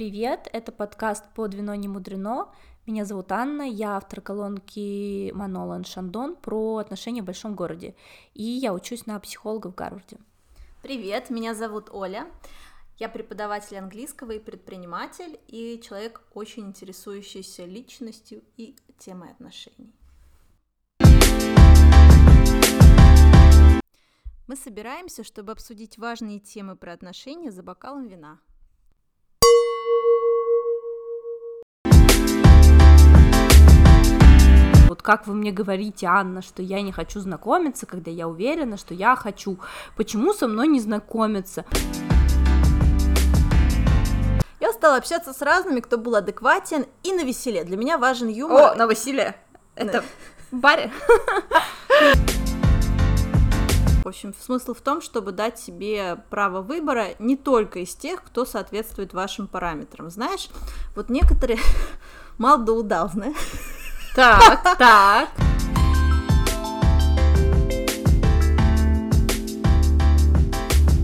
привет! Это подкаст «Под вино не мудрено». Меня зовут Анна, я автор колонки Манолан Шандон про отношения в большом городе, и я учусь на психолога в Гарварде. Привет, меня зовут Оля. Я преподаватель английского и предприниматель, и человек, очень интересующийся личностью и темой отношений. Мы собираемся, чтобы обсудить важные темы про отношения за бокалом вина. Вот как вы мне говорите, Анна, что я не хочу знакомиться, когда я уверена, что я хочу. Почему со мной не знакомиться? Я стала общаться с разными, кто был адекватен и на веселе. Для меня важен юмор. О, на веселе. Это в баре. В общем, смысл в том, чтобы дать себе право выбора не только из тех, кто соответствует вашим параметрам. Знаешь, вот некоторые мало да удал, знаешь. Так, так.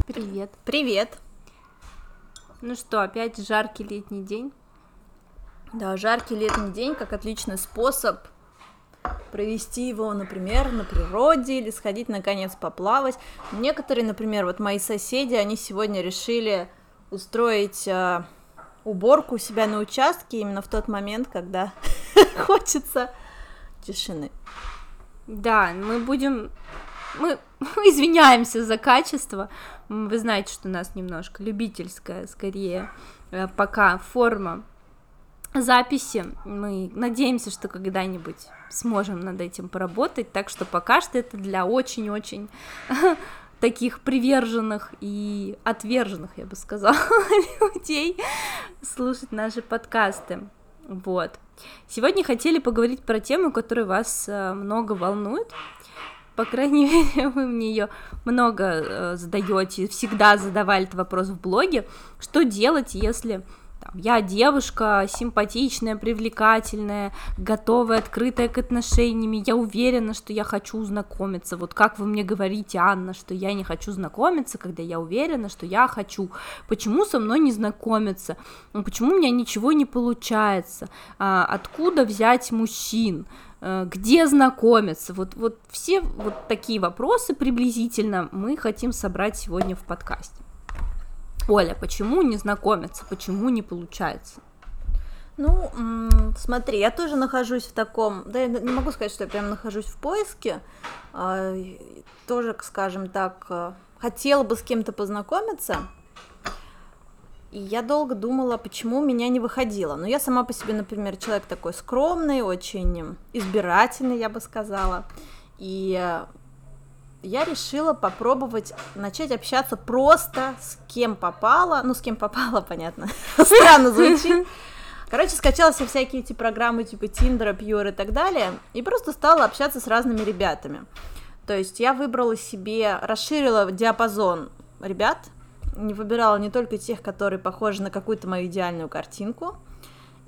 Привет. Привет. Ну что, опять жаркий летний день? Да, жаркий летний день как отличный способ провести его, например, на природе или сходить наконец поплавать. Некоторые, например, вот мои соседи, они сегодня решили устроить э, уборку у себя на участке именно в тот момент, когда хочется тишины. Да, мы будем... Мы, извиняемся за качество. Вы знаете, что у нас немножко любительская, скорее, э, пока форма записи. Мы надеемся, что когда-нибудь сможем над этим поработать. Так что пока что это для очень-очень таких приверженных и отверженных, я бы сказала, людей слушать наши подкасты. Вот. Сегодня хотели поговорить про тему, которая вас э, много волнует. По крайней мере, вы мне ее много э, задаете, всегда задавали этот вопрос в блоге. Что делать, если там, я девушка симпатичная, привлекательная, готовая, открытая к отношениям, я уверена, что я хочу знакомиться. Вот как вы мне говорите, Анна, что я не хочу знакомиться, когда я уверена, что я хочу. Почему со мной не знакомиться? Ну, почему у меня ничего не получается? А, откуда взять мужчин? А, где знакомиться? Вот, вот все вот такие вопросы приблизительно мы хотим собрать сегодня в подкасте. Оля, почему не знакомиться, почему не получается? Ну, смотри, я тоже нахожусь в таком, да, я не могу сказать, что я прям нахожусь в поиске, а, тоже, скажем так, э, хотела бы с кем-то познакомиться, и я долго думала, почему меня не выходило. Но я сама по себе, например, человек такой скромный, очень избирательный, я бы сказала, и я решила попробовать начать общаться просто с кем попало, ну, с кем попало, понятно, странно звучит, Короче, скачала все всякие эти программы типа Тиндера, Пьюр и так далее, и просто стала общаться с разными ребятами. То есть я выбрала себе, расширила диапазон ребят, не выбирала не только тех, которые похожи на какую-то мою идеальную картинку,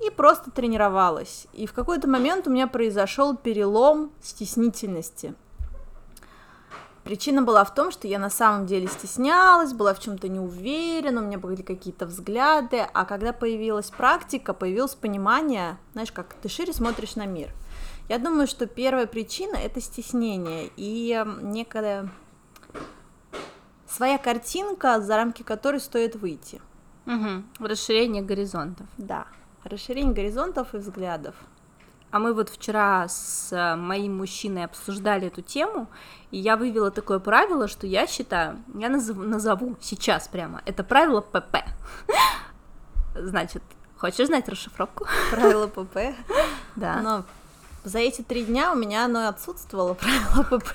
и просто тренировалась. И в какой-то момент у меня произошел перелом стеснительности. Причина была в том, что я на самом деле стеснялась, была в чем-то не уверена, у меня были какие-то взгляды, а когда появилась практика, появилось понимание, знаешь, как ты шире смотришь на мир. Я думаю, что первая причина это стеснение и некая своя картинка, за рамки которой стоит выйти. Угу. Расширение горизонтов. Да, расширение горизонтов и взглядов. А мы вот вчера с э, моим мужчиной обсуждали эту тему, и я вывела такое правило, что я считаю, я назову, назову сейчас прямо, это правило ПП. Значит, хочешь знать расшифровку? Правило ПП? Да. Но за эти три дня у меня оно отсутствовало, правило ПП.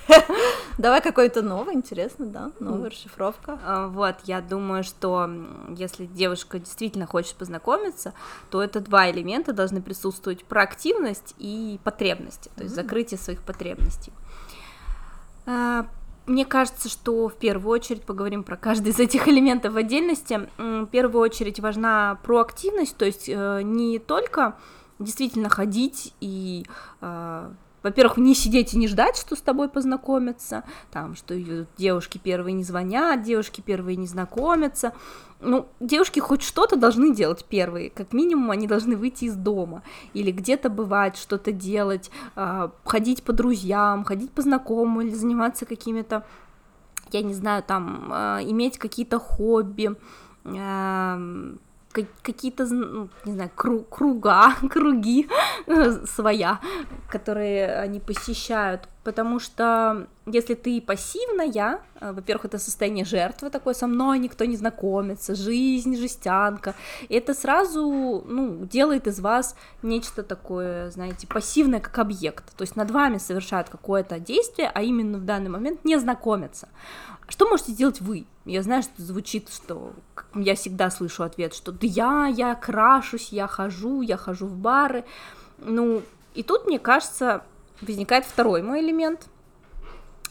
Давай какой-то новый, интересно, да, новая расшифровка. А, вот, я думаю, что если девушка действительно хочет познакомиться, то это два элемента должны присутствовать проактивность и потребности, то есть закрытие своих потребностей. А, мне кажется, что в первую очередь поговорим про каждый из этих элементов в отдельности. В первую очередь важна проактивность, то есть э, не только действительно ходить и э, во-первых, не сидеть и не ждать, что с тобой познакомятся, там, что девушки первые не звонят, девушки первые не знакомятся, ну, девушки хоть что-то должны делать первые, как минимум они должны выйти из дома или где-то бывать, что-то делать, э, ходить по друзьям, ходить по знакомым или заниматься какими-то, я не знаю, там, э, иметь какие-то хобби, какие-то, ну, не знаю, кру- круга, круги своя, которые они посещают, потому что если ты пассивная, э, во-первых, это состояние жертвы такое, со мной никто не знакомится, жизнь, жестянка, и это сразу, ну, делает из вас нечто такое, знаете, пассивное, как объект, то есть над вами совершают какое-то действие, а именно в данный момент не знакомятся. Что можете сделать вы? Я знаю, что звучит, что я всегда слышу ответ, что да я, я крашусь, я хожу, я хожу в бары. Ну, и тут, мне кажется, возникает второй мой элемент,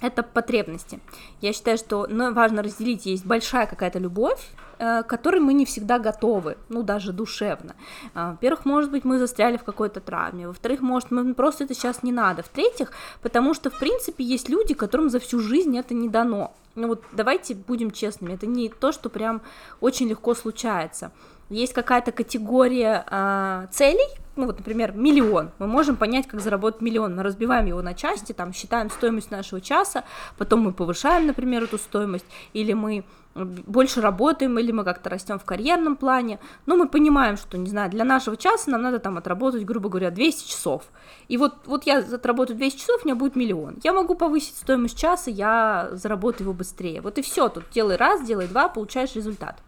это потребности. Я считаю, что ну, важно разделить, есть большая какая-то любовь, э, к которой мы не всегда готовы, ну, даже душевно. Э, во-первых, может быть, мы застряли в какой-то травме, во-вторых, может, мы просто это сейчас не надо, в-третьих, потому что, в принципе, есть люди, которым за всю жизнь это не дано. Ну вот давайте будем честными, это не то, что прям очень легко случается есть какая-то категория э, целей, ну вот, например, миллион, мы можем понять, как заработать миллион, мы разбиваем его на части, там, считаем стоимость нашего часа, потом мы повышаем, например, эту стоимость, или мы больше работаем, или мы как-то растем в карьерном плане, но мы понимаем, что, не знаю, для нашего часа нам надо там отработать, грубо говоря, 200 часов, и вот, вот я отработаю 200 часов, у меня будет миллион, я могу повысить стоимость часа, я заработаю его быстрее, вот и все, тут делай раз, делай два, получаешь результат.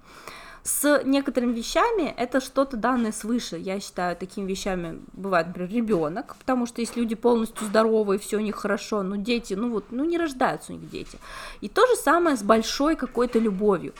С некоторыми вещами это что-то данное свыше. Я считаю, такими вещами бывает, например, ребенок, потому что если люди полностью здоровы и все у них хорошо, но дети, ну вот, ну не рождаются у них дети. И то же самое с большой какой-то любовью.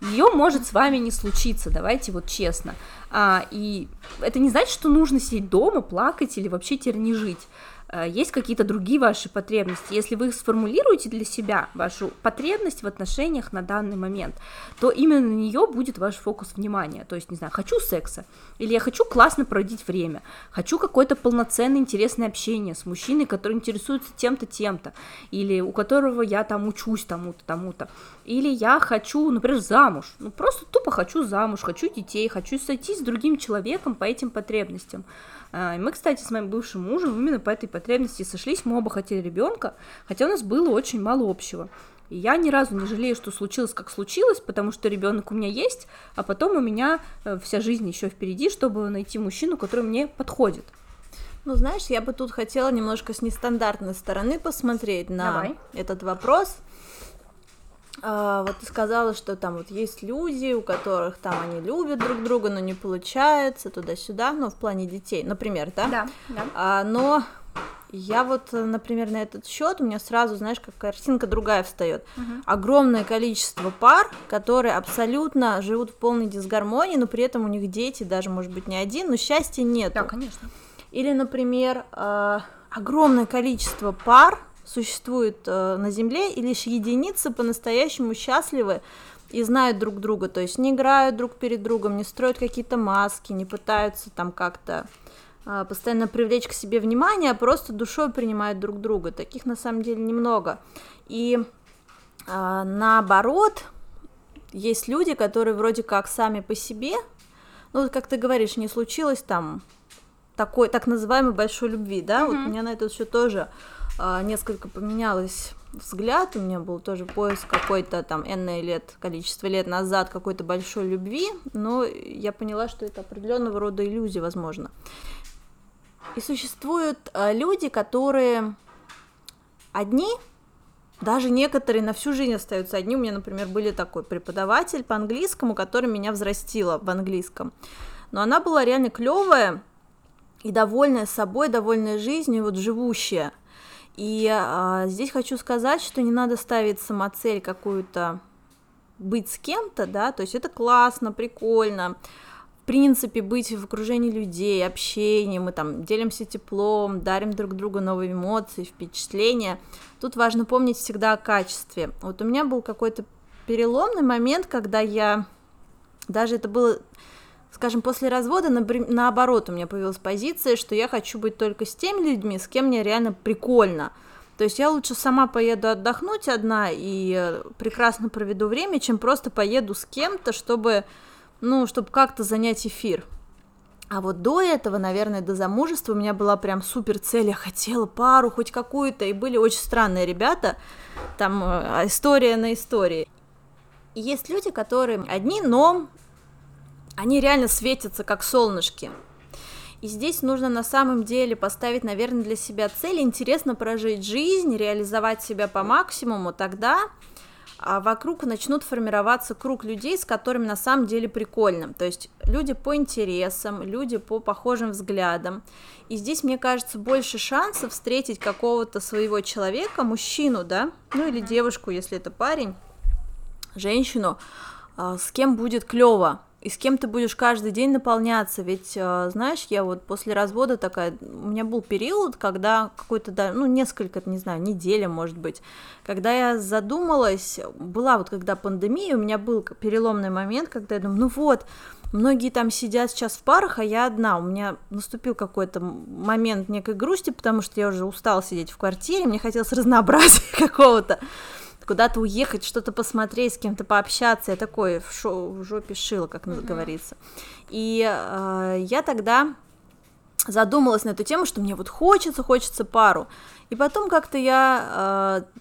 Ее может с вами не случиться, давайте вот честно. А, и это не значит, что нужно сидеть дома, плакать или вообще теперь не жить. Э, есть какие-то другие ваши потребности. Если вы их сформулируете для себя, вашу потребность в отношениях на данный момент, то именно на нее будет ваш фокус внимания. То есть, не знаю, хочу секса, или я хочу классно проводить время, хочу какое-то полноценное интересное общение с мужчиной, который интересуется тем-то, тем-то, или у которого я там учусь тому-то, тому-то, или я хочу, например, замуж, ну просто тупо хочу замуж, хочу детей, хочу сойтись с другим человеком по этим потребностям. А, мы, кстати, с моим бывшим мужем именно по этой потребности сошлись, мы оба хотели ребенка, хотя у нас было очень мало общего. И я ни разу не жалею, что случилось, как случилось, потому что ребенок у меня есть, а потом у меня э, вся жизнь еще впереди, чтобы найти мужчину, который мне подходит. Ну, знаешь, я бы тут хотела немножко с нестандартной стороны посмотреть на Давай. этот вопрос. А, вот ты сказала, что там вот есть люди, у которых там они любят друг друга, но не получается туда-сюда, ну, в плане детей, например, да? Да, да. А, но я вот, например, на этот счет у меня сразу, знаешь, как картинка другая встает. Угу. Огромное количество пар, которые абсолютно живут в полной дисгармонии, но при этом у них дети, даже, может быть, не один, но счастья нет. Да, конечно. Или, например, а, огромное количество пар, существует э, на Земле, и лишь единицы по-настоящему счастливы и знают друг друга, то есть не играют друг перед другом, не строят какие-то маски, не пытаются там как-то э, постоянно привлечь к себе внимание, а просто душой принимают друг друга. Таких на самом деле немного. И э, наоборот, есть люди, которые вроде как сами по себе, ну, как ты говоришь, не случилось там такой так называемой большой любви, да, mm-hmm. вот у меня на этот счет тоже несколько поменялось взгляд, у меня был тоже поиск какой-то там энное лет, количество лет назад какой-то большой любви, но я поняла, что это определенного рода иллюзия, возможно. И существуют а, люди, которые одни, даже некоторые на всю жизнь остаются одни. У меня, например, были такой преподаватель по английскому, который меня взрастила в английском. Но она была реально клевая и довольная собой, довольная жизнью, вот живущая. И а, здесь хочу сказать, что не надо ставить самоцель какую-то быть с кем-то, да, то есть это классно, прикольно, в принципе, быть в окружении людей, общение, мы там делимся теплом, дарим друг другу новые эмоции, впечатления. Тут важно помнить всегда о качестве. Вот у меня был какой-то переломный момент, когда я, даже это было скажем, после развода, наоборот, у меня появилась позиция, что я хочу быть только с теми людьми, с кем мне реально прикольно. То есть я лучше сама поеду отдохнуть одна и э, прекрасно проведу время, чем просто поеду с кем-то, чтобы, ну, чтобы как-то занять эфир. А вот до этого, наверное, до замужества у меня была прям супер цель, я хотела пару хоть какую-то, и были очень странные ребята, там э, история на истории. Есть люди, которые одни, но они реально светятся как солнышки. И здесь нужно на самом деле поставить, наверное, для себя цель, интересно прожить жизнь, реализовать себя по максимуму, тогда а вокруг начнут формироваться круг людей, с которыми на самом деле прикольно. То есть люди по интересам, люди по похожим взглядам. И здесь, мне кажется, больше шансов встретить какого-то своего человека, мужчину, да, ну или девушку, если это парень, женщину, а, с кем будет клево, и с кем ты будешь каждый день наполняться, ведь, э, знаешь, я вот после развода такая, у меня был период, когда какой-то, да, ну, несколько, не знаю, неделя, может быть, когда я задумалась, была вот когда пандемия, у меня был переломный момент, когда я думаю, ну вот, многие там сидят сейчас в парах, а я одна, у меня наступил какой-то момент некой грусти, потому что я уже устала сидеть в квартире, мне хотелось разнообразия какого-то, куда-то уехать, что-то посмотреть, с кем-то пообщаться. Я такой в, шо, в жопе шила, как mm-hmm. говорится. И э, я тогда задумалась на эту тему, что мне вот хочется, хочется пару. И потом как-то я э,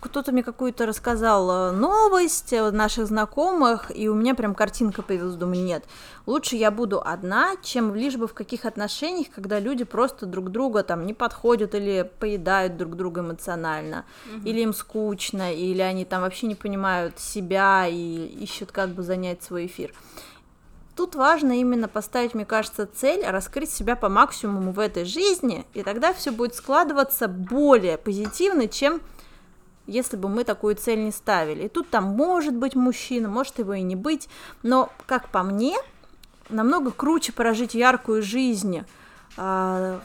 кто-то мне какую-то рассказал э, новость наших знакомых, и у меня прям картинка появилась, думаю, нет, лучше я буду одна, чем лишь бы в каких отношениях, когда люди просто друг друга там не подходят или поедают друг друга эмоционально, угу. или им скучно, или они там вообще не понимают себя и ищут как бы занять свой эфир. Тут важно именно поставить, мне кажется, цель, раскрыть себя по максимуму в этой жизни, и тогда все будет складываться более позитивно, чем если бы мы такую цель не ставили. И тут там может быть мужчина, может его и не быть, но, как по мне, намного круче прожить яркую жизнь, э,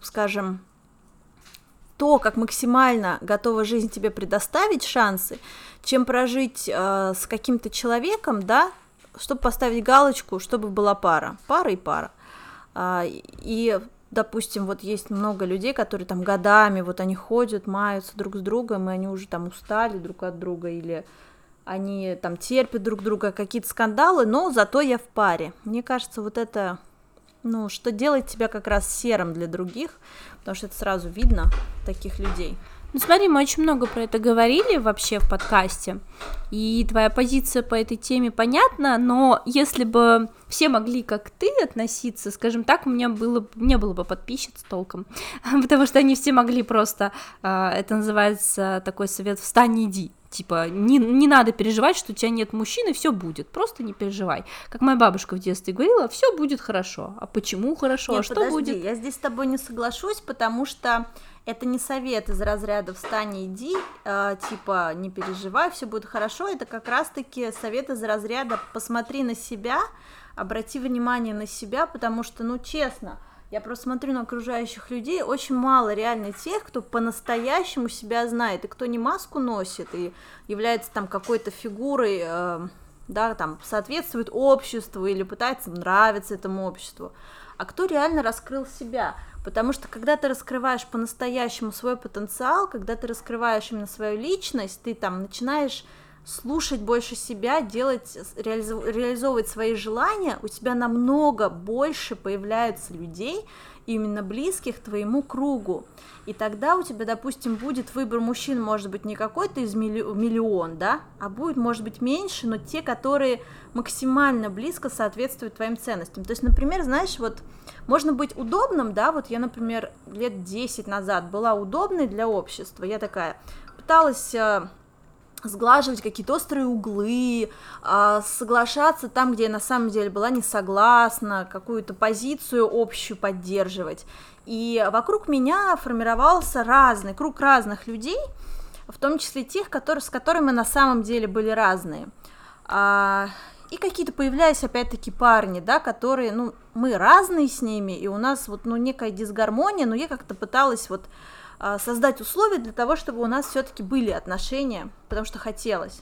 скажем, то, как максимально готова жизнь тебе предоставить шансы, чем прожить э, с каким-то человеком, да, чтобы поставить галочку, чтобы была пара, пара и пара. Э, и допустим, вот есть много людей, которые там годами, вот они ходят, маются друг с другом, и они уже там устали друг от друга, или они там терпят друг друга, какие-то скандалы, но зато я в паре. Мне кажется, вот это, ну, что делает тебя как раз серым для других, потому что это сразу видно таких людей. Ну смотри, мы очень много про это говорили вообще в подкасте, и твоя позиция по этой теме понятна, но если бы все могли как ты относиться, скажем так, у меня было, не было бы подписчиц толком, потому что они все могли просто, а, это называется такой совет «встань, иди», Типа, не, не надо переживать, что у тебя нет мужчины, все будет, просто не переживай. Как моя бабушка в детстве говорила, все будет хорошо. А почему хорошо? Нет, а что подожди, будет? Я здесь с тобой не соглашусь, потому что это не совет из разряда «встань и иди», э, типа «не переживай, все будет хорошо», это как раз-таки совет из разряда «посмотри на себя», обрати внимание на себя, потому что, ну, честно, я просто смотрю на окружающих людей, очень мало реально тех, кто по-настоящему себя знает, и кто не маску носит, и является там какой-то фигурой, э, да, там, соответствует обществу или пытается нравиться этому обществу, а кто реально раскрыл себя. Потому что когда ты раскрываешь по-настоящему свой потенциал, когда ты раскрываешь именно свою личность, ты там начинаешь слушать больше себя, делать, реализовывать свои желания, у тебя намного больше появляется людей, именно близких твоему кругу. И тогда у тебя, допустим, будет выбор мужчин, может быть, не какой-то из милли... миллион, да, а будет, может быть, меньше, но те, которые максимально близко соответствуют твоим ценностям. То есть, например, знаешь, вот можно быть удобным, да, вот я, например, лет 10 назад была удобной для общества, я такая пыталась э, сглаживать какие-то острые углы, э, соглашаться там, где я на самом деле была не согласна, какую-то позицию общую поддерживать. И вокруг меня формировался разный круг разных людей, в том числе тех, которые, с которыми на самом деле были разные. И какие-то появлялись опять-таки парни, да, которые, ну, мы разные с ними, и у нас вот, ну, некая дисгармония, но я как-то пыталась вот а, создать условия для того, чтобы у нас все-таки были отношения, потому что хотелось.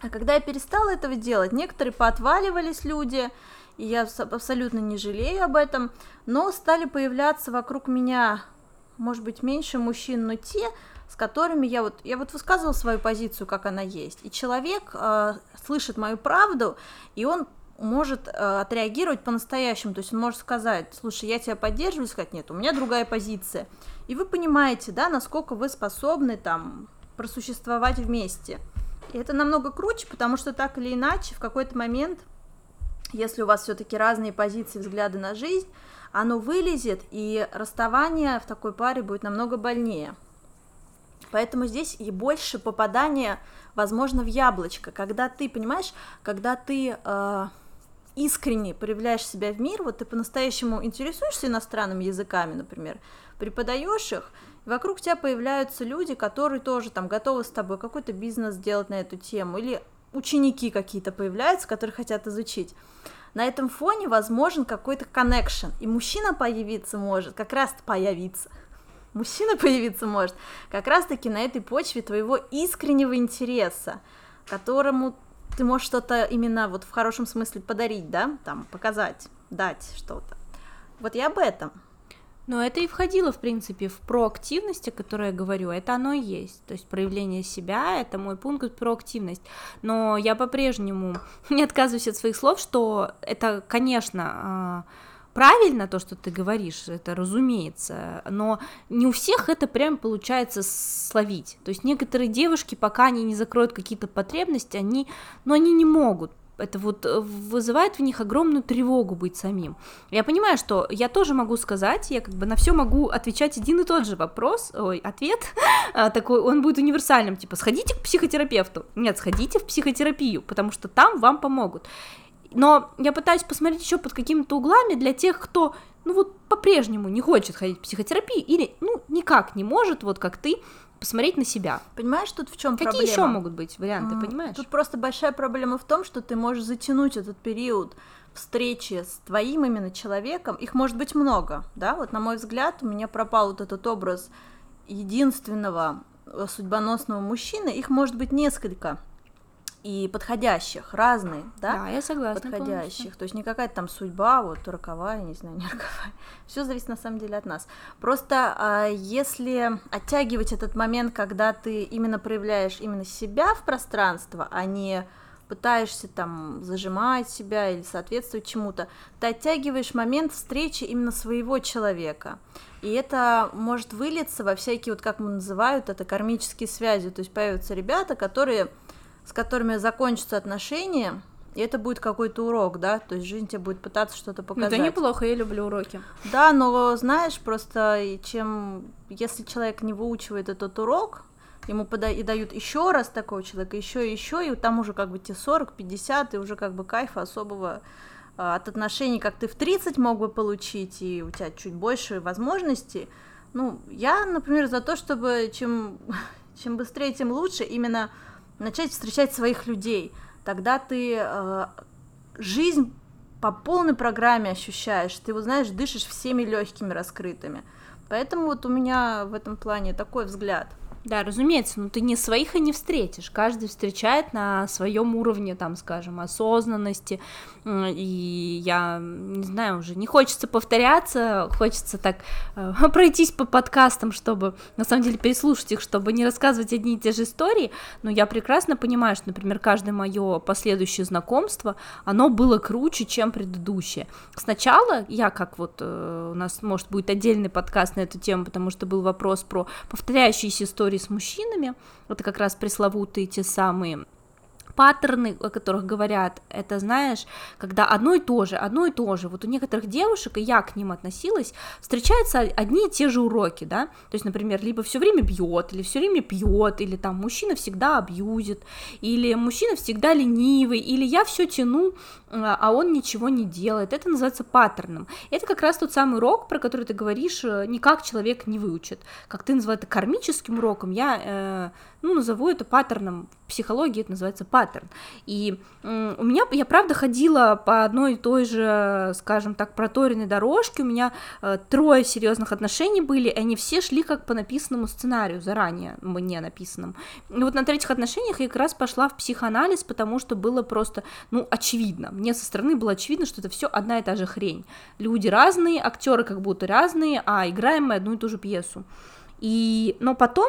А когда я перестала этого делать, некоторые поотваливались люди, и я абсолютно не жалею об этом, но стали появляться вокруг меня, может быть, меньше мужчин, но те, с которыми я вот, я вот высказывала свою позицию, как она есть, и человек э, слышит мою правду, и он может э, отреагировать по-настоящему, то есть он может сказать, слушай, я тебя поддерживаю, сказать, нет, у меня другая позиция, и вы понимаете, да, насколько вы способны там просуществовать вместе. И это намного круче, потому что так или иначе в какой-то момент, если у вас все-таки разные позиции, взгляды на жизнь, оно вылезет, и расставание в такой паре будет намного больнее. Поэтому здесь и больше попадания, возможно, в яблочко, когда ты, понимаешь, когда ты э, искренне проявляешь себя в мир, вот ты по-настоящему интересуешься иностранными языками, например, преподаешь их, вокруг тебя появляются люди, которые тоже там готовы с тобой какой-то бизнес сделать на эту тему, или ученики какие-то появляются, которые хотят изучить. На этом фоне возможен какой-то коннекшн, и мужчина появиться может, как раз появиться, мужчина появиться может как раз-таки на этой почве твоего искреннего интереса, которому ты можешь что-то именно вот в хорошем смысле подарить, да, там, показать, дать что-то. Вот я об этом. Но это и входило, в принципе, в проактивность, о которой я говорю, это оно и есть. То есть проявление себя — это мой пункт проактивность. Но я по-прежнему не отказываюсь от своих слов, что это, конечно, а, правильно то, что ты говоришь, это разумеется, но не у всех это прям получается словить. То есть некоторые девушки, пока они не закроют какие-то потребности, они, ну, они не могут, это вот э, вызывает в них огромную тревогу быть самим. Я понимаю, что я тоже могу сказать, я как бы на все могу отвечать один и тот же вопрос, ой, ответ а, такой, он будет универсальным, типа, сходите к психотерапевту. Нет, сходите в психотерапию, потому что там вам помогут. Но я пытаюсь посмотреть еще под какими-то углами для тех, кто, ну вот, по-прежнему не хочет ходить в психотерапию или, ну, никак не может, вот как ты, посмотреть на себя. Понимаешь, тут в чем Какие проблема? еще могут быть варианты, mm, понимаешь? Тут просто большая проблема в том, что ты можешь затянуть этот период встречи с твоим именно человеком. Их может быть много, да? Вот на мой взгляд у меня пропал вот этот образ единственного э, судьбоносного мужчины. Их может быть несколько и подходящих, разные, да? Да, я согласна. Подходящих. Полностью. То есть не какая-то там судьба, вот роковая, не знаю, не роковая. Все зависит на самом деле от нас. Просто а, если оттягивать этот момент, когда ты именно проявляешь именно себя в пространство, а не пытаешься там зажимать себя или соответствовать чему-то, ты оттягиваешь момент встречи именно своего человека. И это может вылиться во всякие, вот как мы называют это, кармические связи. То есть появятся ребята, которые с которыми закончатся отношения, и это будет какой-то урок, да, то есть жизнь тебе будет пытаться что-то показать. Это неплохо, я люблю уроки. Да, но знаешь, просто чем, если человек не выучивает этот урок, ему пода- и дают еще раз такого человека, еще и еще, и там уже как бы те 40, 50, и уже как бы кайфа особого а, от отношений, как ты в 30 мог бы получить, и у тебя чуть больше возможностей. Ну, я, например, за то, чтобы чем, чем быстрее, тем лучше, именно начать встречать своих людей. Тогда ты э, жизнь по полной программе ощущаешь, ты вот знаешь, дышишь всеми легкими раскрытыми. Поэтому вот у меня в этом плане такой взгляд. Да, разумеется, но ты не своих и не встретишь. Каждый встречает на своем уровне, там, скажем, осознанности. И я не знаю, уже не хочется повторяться, хочется так э, пройтись по подкастам, чтобы на самом деле переслушать их, чтобы не рассказывать одни и те же истории. Но я прекрасно понимаю, что, например, каждое мое последующее знакомство, оно было круче, чем предыдущее. Сначала я, как вот э, у нас, может, будет отдельный подкаст на эту тему, потому что был вопрос про повторяющиеся истории с мужчинами, это как раз пресловутые те самые паттерны, о которых говорят, это, знаешь, когда одно и то же, одно и то же, вот у некоторых девушек, и я к ним относилась, встречаются одни и те же уроки, да, то есть, например, либо все время бьет, или все время пьет, или там мужчина всегда абьюзит, или мужчина всегда ленивый, или я все тяну а, а он ничего не делает. Это называется паттерном. Это как раз тот самый урок, про который ты говоришь, э, никак человек не выучит. Как ты называешь это кармическим уроком, я э, ну, назову это паттерном. В психологии это называется паттерн. И э, у меня, я правда ходила по одной и той же, скажем так, проторенной дорожке, у меня э, трое серьезных отношений были, и они все шли как по написанному сценарию, заранее мне написанному. И вот на третьих отношениях я как раз пошла в психоанализ, потому что было просто, ну, очевидно. Мне со стороны было очевидно, что это все одна и та же хрень. Люди разные, актеры как будто разные, а играем мы одну и ту же пьесу. И, но потом,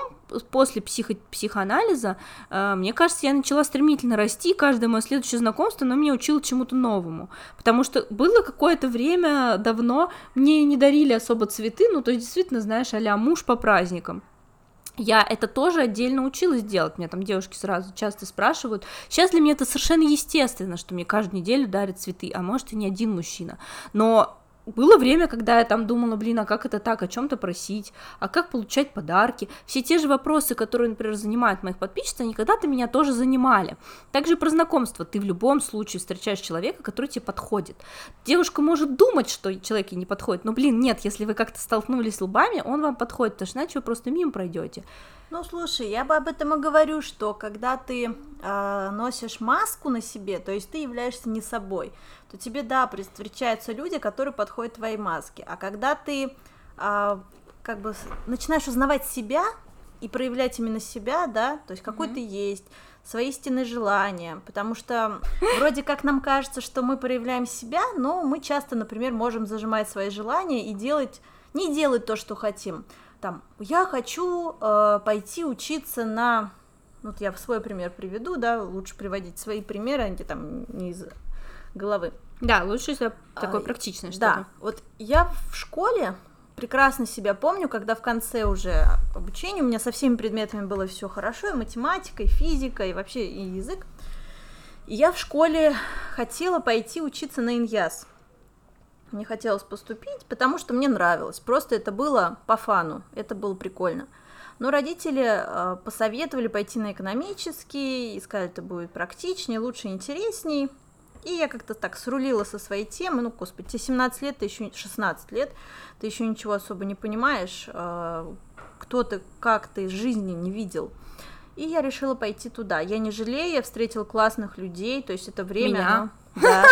после психо психоанализа, э, мне кажется, я начала стремительно расти, каждое мое следующее знакомство, но меня учило чему-то новому, потому что было какое-то время давно, мне не дарили особо цветы, ну, то есть, действительно, знаешь, а муж по праздникам, я это тоже отдельно училась делать. Меня там девушки сразу часто спрашивают. Сейчас для меня это совершенно естественно, что мне каждую неделю дарят цветы, а может и не один мужчина. Но было время, когда я там думала, блин, а как это так, о чем-то просить, а как получать подарки. Все те же вопросы, которые, например, занимают моих подписчиков, они когда-то меня тоже занимали. Также про знакомство. Ты в любом случае встречаешь человека, который тебе подходит. Девушка может думать, что человек ей не подходит, но, блин, нет, если вы как-то столкнулись лбами, он вам подходит, потому что иначе вы просто мимо пройдете. Ну, слушай, я бы об этом и говорю, что когда ты э, носишь маску на себе, то есть ты являешься не собой, то тебе, да, встречаются люди, которые подходят твоей маске. А когда ты э, как бы начинаешь узнавать себя и проявлять именно себя, да, то есть какой mm-hmm. ты есть, свои истинные желания, потому что вроде как нам кажется, что мы проявляем себя, но мы часто, например, можем зажимать свои желания и делать, не делать то, что хотим там, я хочу э, пойти учиться на, вот я свой пример приведу, да, лучше приводить свои примеры, а не там не из головы. Да, лучше это такое а, практичное что-то. Да, вот я в школе прекрасно себя помню, когда в конце уже обучения у меня со всеми предметами было все хорошо, и математика, и физика, и вообще и язык. И я в школе хотела пойти учиться на иньяс мне хотелось поступить, потому что мне нравилось. Просто это было по фану, это было прикольно. Но родители э, посоветовали пойти на экономический, и сказали, это будет практичнее, лучше, интересней. И я как-то так срулила со своей темы, ну, господи, тебе 17 лет, ты еще 16 лет, ты еще ничего особо не понимаешь, э, кто ты, как ты, жизни не видел. И я решила пойти туда. Я не жалею, я встретила классных людей, то есть это время... Меня? Оно... Да.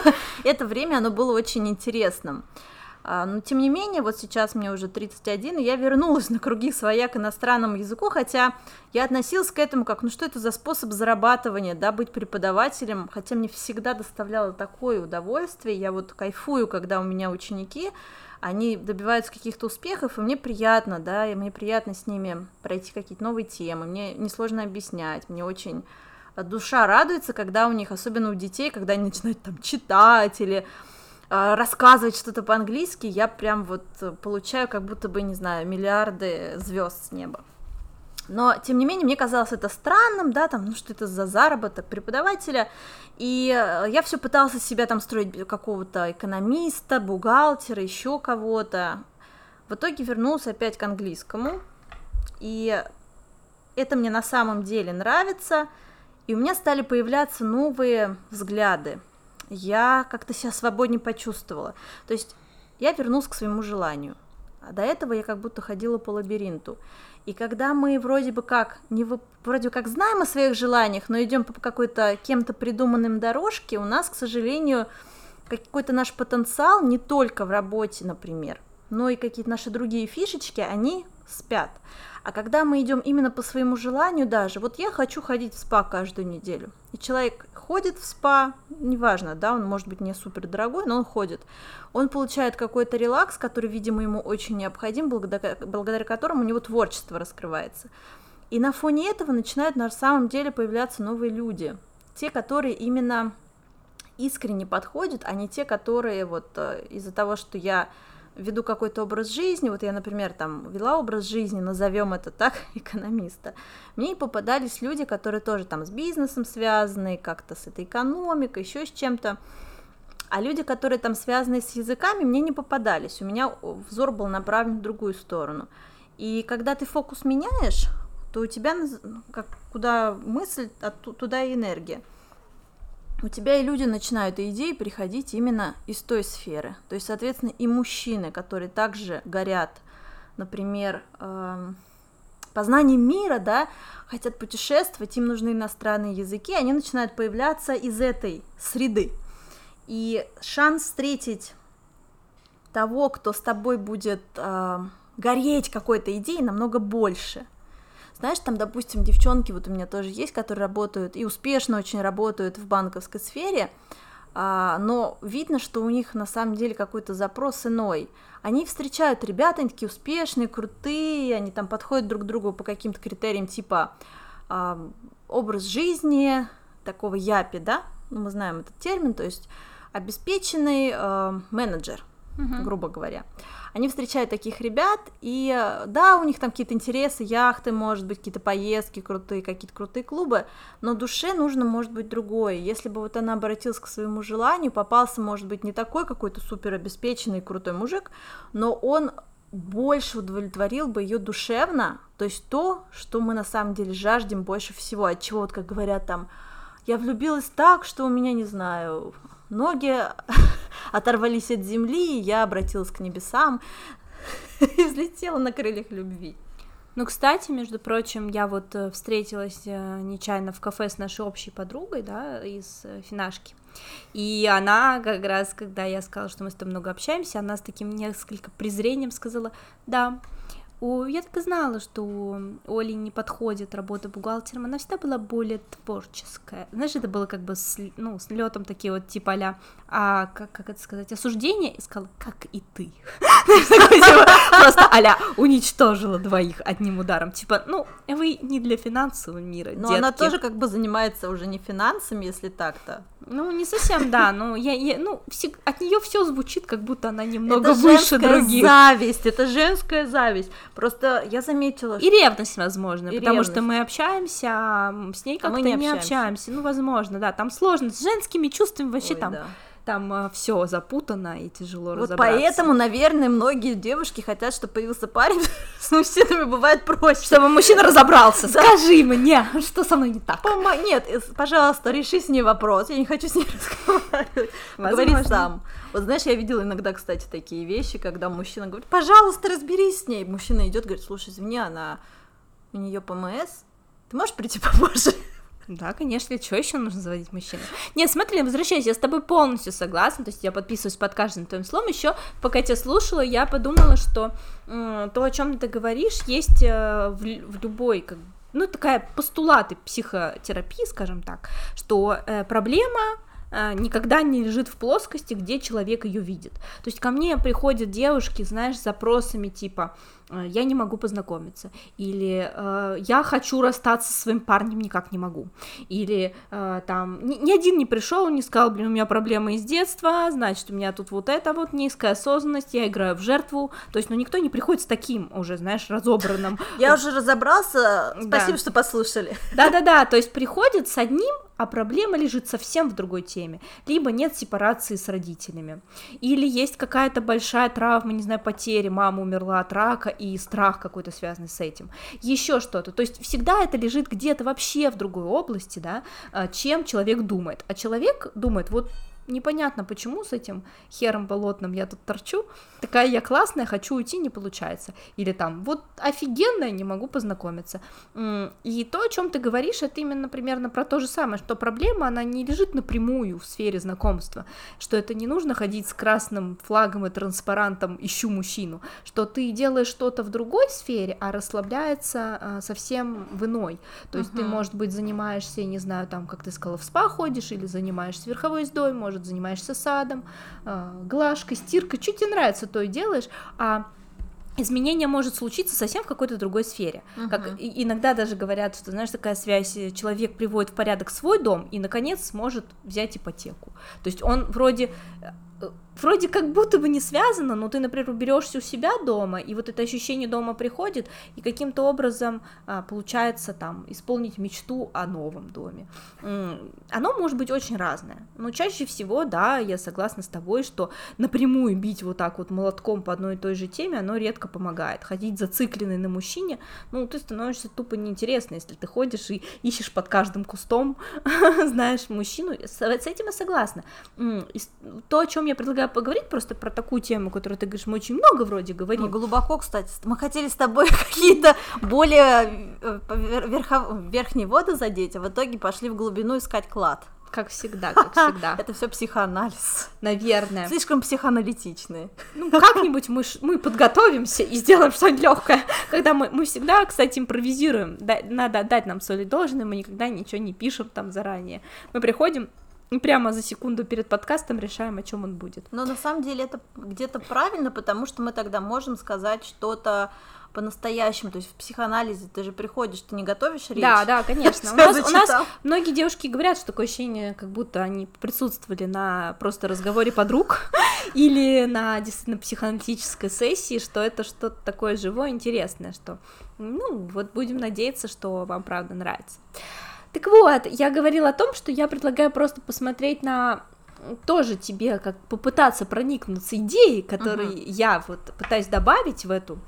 Это время, оно было очень интересным. А, но тем не менее, вот сейчас мне уже 31, и я вернулась на круги своя к иностранному языку, хотя я относилась к этому как, ну что это за способ зарабатывания, да, быть преподавателем, хотя мне всегда доставляло такое удовольствие, я вот кайфую, когда у меня ученики, они добиваются каких-то успехов, и мне приятно, да, и мне приятно с ними пройти какие-то новые темы, мне несложно объяснять, мне очень душа радуется, когда у них, особенно у детей, когда они начинают там читать или э, рассказывать что-то по-английски, я прям вот получаю как будто бы, не знаю, миллиарды звезд с неба. Но, тем не менее, мне казалось это странным, да, там, ну что это за заработок преподавателя, и э, я все пыталась из себя там строить какого-то экономиста, бухгалтера, еще кого-то. В итоге вернулся опять к английскому, и это мне на самом деле нравится, и у меня стали появляться новые взгляды. Я как-то себя свободнее почувствовала. То есть я вернулась к своему желанию. А до этого я как будто ходила по лабиринту. И когда мы вроде бы как не вы, вроде как знаем о своих желаниях, но идем по какой-то кем-то придуманным дорожке, у нас, к сожалению, какой-то наш потенциал не только в работе, например, но и какие-то наши другие фишечки, они спят. А когда мы идем именно по своему желанию даже, вот я хочу ходить в спа каждую неделю, и человек ходит в спа, неважно, да, он может быть не супер дорогой, но он ходит, он получает какой-то релакс, который, видимо, ему очень необходим, благодаря, благодаря которому у него творчество раскрывается. И на фоне этого начинают на самом деле появляться новые люди, те, которые именно искренне подходят, а не те, которые вот э, из-за того, что я веду какой-то образ жизни, вот я, например, там вела образ жизни, назовем это так, экономиста, мне попадались люди, которые тоже там с бизнесом связаны, как-то с этой экономикой, еще с чем-то, а люди, которые там связаны с языками, мне не попадались, у меня взор был направлен в другую сторону. И когда ты фокус меняешь, то у тебя как, куда мысль, а туда и энергия. У тебя и люди начинают и идеи приходить именно из той сферы. То есть, соответственно, и мужчины, которые также горят, например, э, познанием мира, да, хотят путешествовать, им нужны иностранные языки, они начинают появляться из этой среды. И шанс встретить того, кто с тобой будет э, гореть какой-то идеей, намного больше. Знаешь, там, допустим, девчонки, вот у меня тоже есть, которые работают и успешно очень работают в банковской сфере, а, но видно, что у них на самом деле какой-то запрос иной. Они встречают ребята, они такие успешные, крутые, они там подходят друг к другу по каким-то критериям типа а, образ жизни, такого япи, да, ну, мы знаем этот термин, то есть обеспеченный э, менеджер, uh-huh. грубо говоря. Они встречают таких ребят, и да, у них там какие-то интересы, яхты, может быть, какие-то поездки крутые, какие-то крутые клубы, но душе нужно, может быть, другое. Если бы вот она обратилась к своему желанию, попался, может быть, не такой какой-то супер обеспеченный крутой мужик, но он больше удовлетворил бы ее душевно, то есть то, что мы на самом деле жаждем больше всего, от чего, вот как говорят там, я влюбилась так, что у меня, не знаю, ноги оторвались от земли, и я обратилась к небесам и взлетела на крыльях любви. Ну, кстати, между прочим, я вот э, встретилась э, нечаянно в кафе с нашей общей подругой, да, из э, Финашки. И она как раз, когда я сказала, что мы с тобой много общаемся, она с таким несколько презрением сказала, да, у, я так и знала, что у Оли не подходит работа бухгалтером, она всегда была более творческая. Знаешь, это было как бы с, ну, с летом такие вот типа а а как, как это сказать, осуждение, и сказала, как и ты. Типа, просто а уничтожила двоих одним ударом. Типа, ну, вы не для финансового мира, Но она тоже как бы занимается уже не финансами, если так-то. Ну, не совсем, да, но я, я ну, от нее все звучит, как будто она немного это выше других. зависть, это женская зависть. Просто я заметила. И ревность, возможно, и потому ревность. что мы общаемся, а с ней а как-то а не, не общаемся. общаемся. Ну, возможно, да, там сложно, с женскими чувствами вообще Ой, там... Да там э, все запутано и тяжело вот разобраться. Поэтому, наверное, многие девушки хотят, чтобы появился парень с мужчинами, бывает проще. Чтобы мужчина разобрался. Скажи мне, что со мной не так? Нет, пожалуйста, реши с ней вопрос. Я не хочу с ней разговаривать. Говори сам. Вот знаешь, я видела иногда, кстати, такие вещи, когда мужчина говорит, пожалуйста, разберись с ней. Мужчина идет, говорит, слушай, извини, она у нее ПМС, ты можешь прийти попозже? Да, конечно, что еще нужно заводить мужчину? Нет, смотри, возвращайся, я с тобой полностью согласна, то есть я подписываюсь под каждым твоим словом. Еще, пока тебя слушала, я подумала, что э, то, о чем ты говоришь, есть э, в, в любой, как, ну, такая постулаты психотерапии, скажем так, что э, проблема никогда не лежит в плоскости, где человек ее видит. То есть ко мне приходят девушки, знаешь, с запросами типа Э, я не могу познакомиться, или э, я хочу расстаться со своим парнем, никак не могу, или э, там ни, ни один не пришел, не сказал, блин, у меня проблемы из детства, значит, у меня тут вот это вот низкая осознанность, я играю в жертву, то есть, ну, никто не приходит с таким уже, знаешь, разобранным. Я уже разобрался, спасибо, что послушали. Да-да-да, то есть приходит с одним, а проблема лежит совсем в другой теме. Либо нет сепарации с родителями, или есть какая-то большая травма, не знаю, потери, мама умерла от рака, и страх какой-то связанный с этим, еще что-то. То есть всегда это лежит где-то вообще в другой области, да, а, чем человек думает. А человек думает, вот непонятно почему с этим хером болотным я тут торчу, такая я классная, хочу уйти, не получается. Или там, вот офигенная, не могу познакомиться. И то, о чем ты говоришь, это именно примерно про то же самое, что проблема, она не лежит напрямую в сфере знакомства, что это не нужно ходить с красным флагом и транспарантом «ищу мужчину», что ты делаешь что-то в другой сфере, а расслабляется а, совсем в иной. То есть uh-huh. ты, может быть, занимаешься, не знаю, там, как ты сказала, в спа ходишь, или занимаешься верховой ездой, может может, занимаешься садом, а, глажкой, стиркой, что тебе нравится, то и делаешь, а изменение может случиться совсем в какой-то другой сфере. Uh-huh. Как иногда даже говорят, что, знаешь, такая связь, э, человек приводит в порядок свой дом и, наконец, сможет взять ипотеку. То есть он вроде э, вроде как будто бы не связано, но ты, например, уберешься у себя дома, и вот это ощущение дома приходит, и каким-то образом а, получается там исполнить мечту о новом доме. Оно может быть очень разное, но чаще всего, да, я согласна с тобой, что напрямую бить вот так вот молотком по одной и той же теме, оно редко помогает. Ходить зацикленный на мужчине, ну, ты становишься тупо неинтересно, если ты ходишь и ищешь под каждым кустом, знаешь, мужчину, с этим я согласна. То, о чем я предлагаю поговорить просто про такую тему, которую ты говоришь, мы очень много вроде говорим. Мы глубоко, кстати, мы хотели с тобой какие-то более э, верхов... верхние воды задеть, а в итоге пошли в глубину искать клад. Как всегда, как всегда. Это все психоанализ. Наверное. Слишком психоаналитичные. Ну, как-нибудь мы, мы подготовимся и сделаем что-нибудь легкое. Когда мы, мы всегда, кстати, импровизируем. Да, надо дать нам соли должное, мы никогда ничего не пишем там заранее. Мы приходим, прямо за секунду перед подкастом решаем, о чем он будет. Но на самом деле это где-то правильно, потому что мы тогда можем сказать что-то по-настоящему, то есть в психоанализе ты же приходишь, ты не готовишь речь. Да, да, конечно. У нас, у нас многие девушки говорят, что такое ощущение, как будто они присутствовали на просто разговоре подруг или на действительно психоаналитической сессии, что это что-то такое живое, интересное, что, ну, вот будем надеяться, что вам правда нравится. Так вот, я говорила о том, что я предлагаю просто посмотреть на тоже тебе как попытаться проникнуться идеей, которые uh-huh. я вот пытаюсь добавить в эту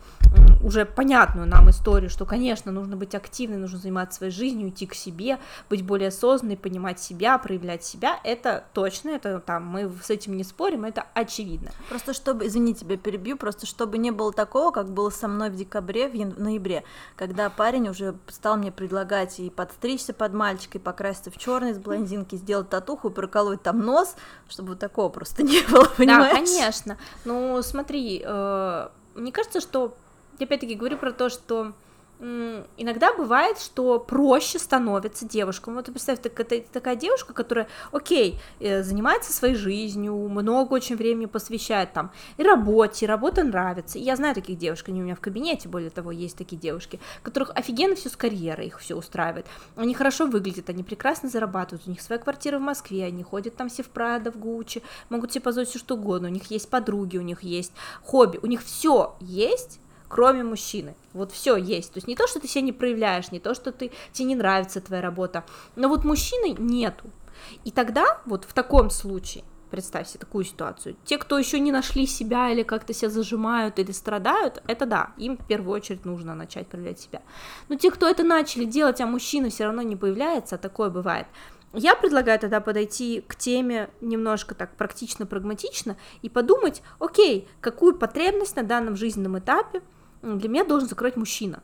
уже понятную нам историю, что, конечно, нужно быть активной, нужно заниматься своей жизнью, идти к себе, быть более осознанной, понимать себя, проявлять себя, это точно, это там, мы с этим не спорим, это очевидно. Просто чтобы, извини, тебя перебью, просто чтобы не было такого, как было со мной в декабре, в, ян... в ноябре, когда парень уже стал мне предлагать и подстричься под мальчика, и покраситься в черный с блондинки, сделать татуху и проколоть там нос, чтобы вот такого просто не было, понимаешь? Да, конечно. Ну, смотри, э, мне кажется, что я опять-таки говорю про то, что иногда бывает, что проще становится девушкам. Вот представь, так, это такая девушка, которая, окей, э, занимается своей жизнью, много очень времени посвящает там и работе, и работа нравится. И я знаю таких девушек, они у меня в кабинете, более того, есть такие девушки, которых офигенно все с карьерой, их все устраивает. Они хорошо выглядят, они прекрасно зарабатывают, у них своя квартира в Москве, они ходят там все в Прада, в Гуччи, могут себе позволить все что угодно, у них есть подруги, у них есть хобби, у них все есть, кроме мужчины. Вот все есть. То есть не то, что ты себя не проявляешь, не то, что ты, тебе не нравится твоя работа, но вот мужчины нету. И тогда, вот в таком случае, представь себе такую ситуацию, те, кто еще не нашли себя или как-то себя зажимают или страдают, это да, им в первую очередь нужно начать проявлять себя. Но те, кто это начали делать, а мужчина все равно не появляется, а такое бывает, я предлагаю тогда подойти к теме немножко так практично-прагматично и подумать, окей, какую потребность на данном жизненном этапе для меня должен закрыть мужчина.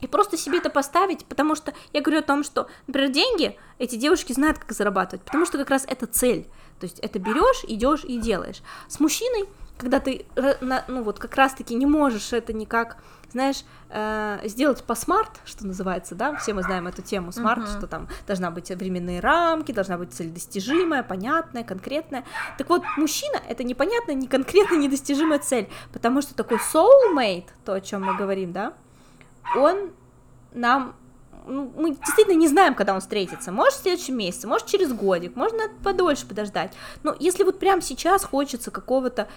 И просто себе это поставить, потому что я говорю о том, что, например, деньги эти девушки знают, как зарабатывать, потому что как раз это цель. То есть это берешь, идешь и делаешь. С мужчиной, когда ты, ну вот как раз-таки не можешь это никак знаешь, э, сделать по SMART, что называется, да, все мы знаем эту тему SMART, uh-huh. что там должна быть временные рамки, должна быть цель достижимая, понятная, конкретная. Так вот, мужчина — это непонятная, не конкретная, недостижимая цель, потому что такой soulmate, то, о чем мы говорим, да, он нам ну, мы действительно не знаем, когда он встретится. Может, в следующем месяце, может, через годик, можно подольше подождать. Но если вот прямо сейчас хочется какого-то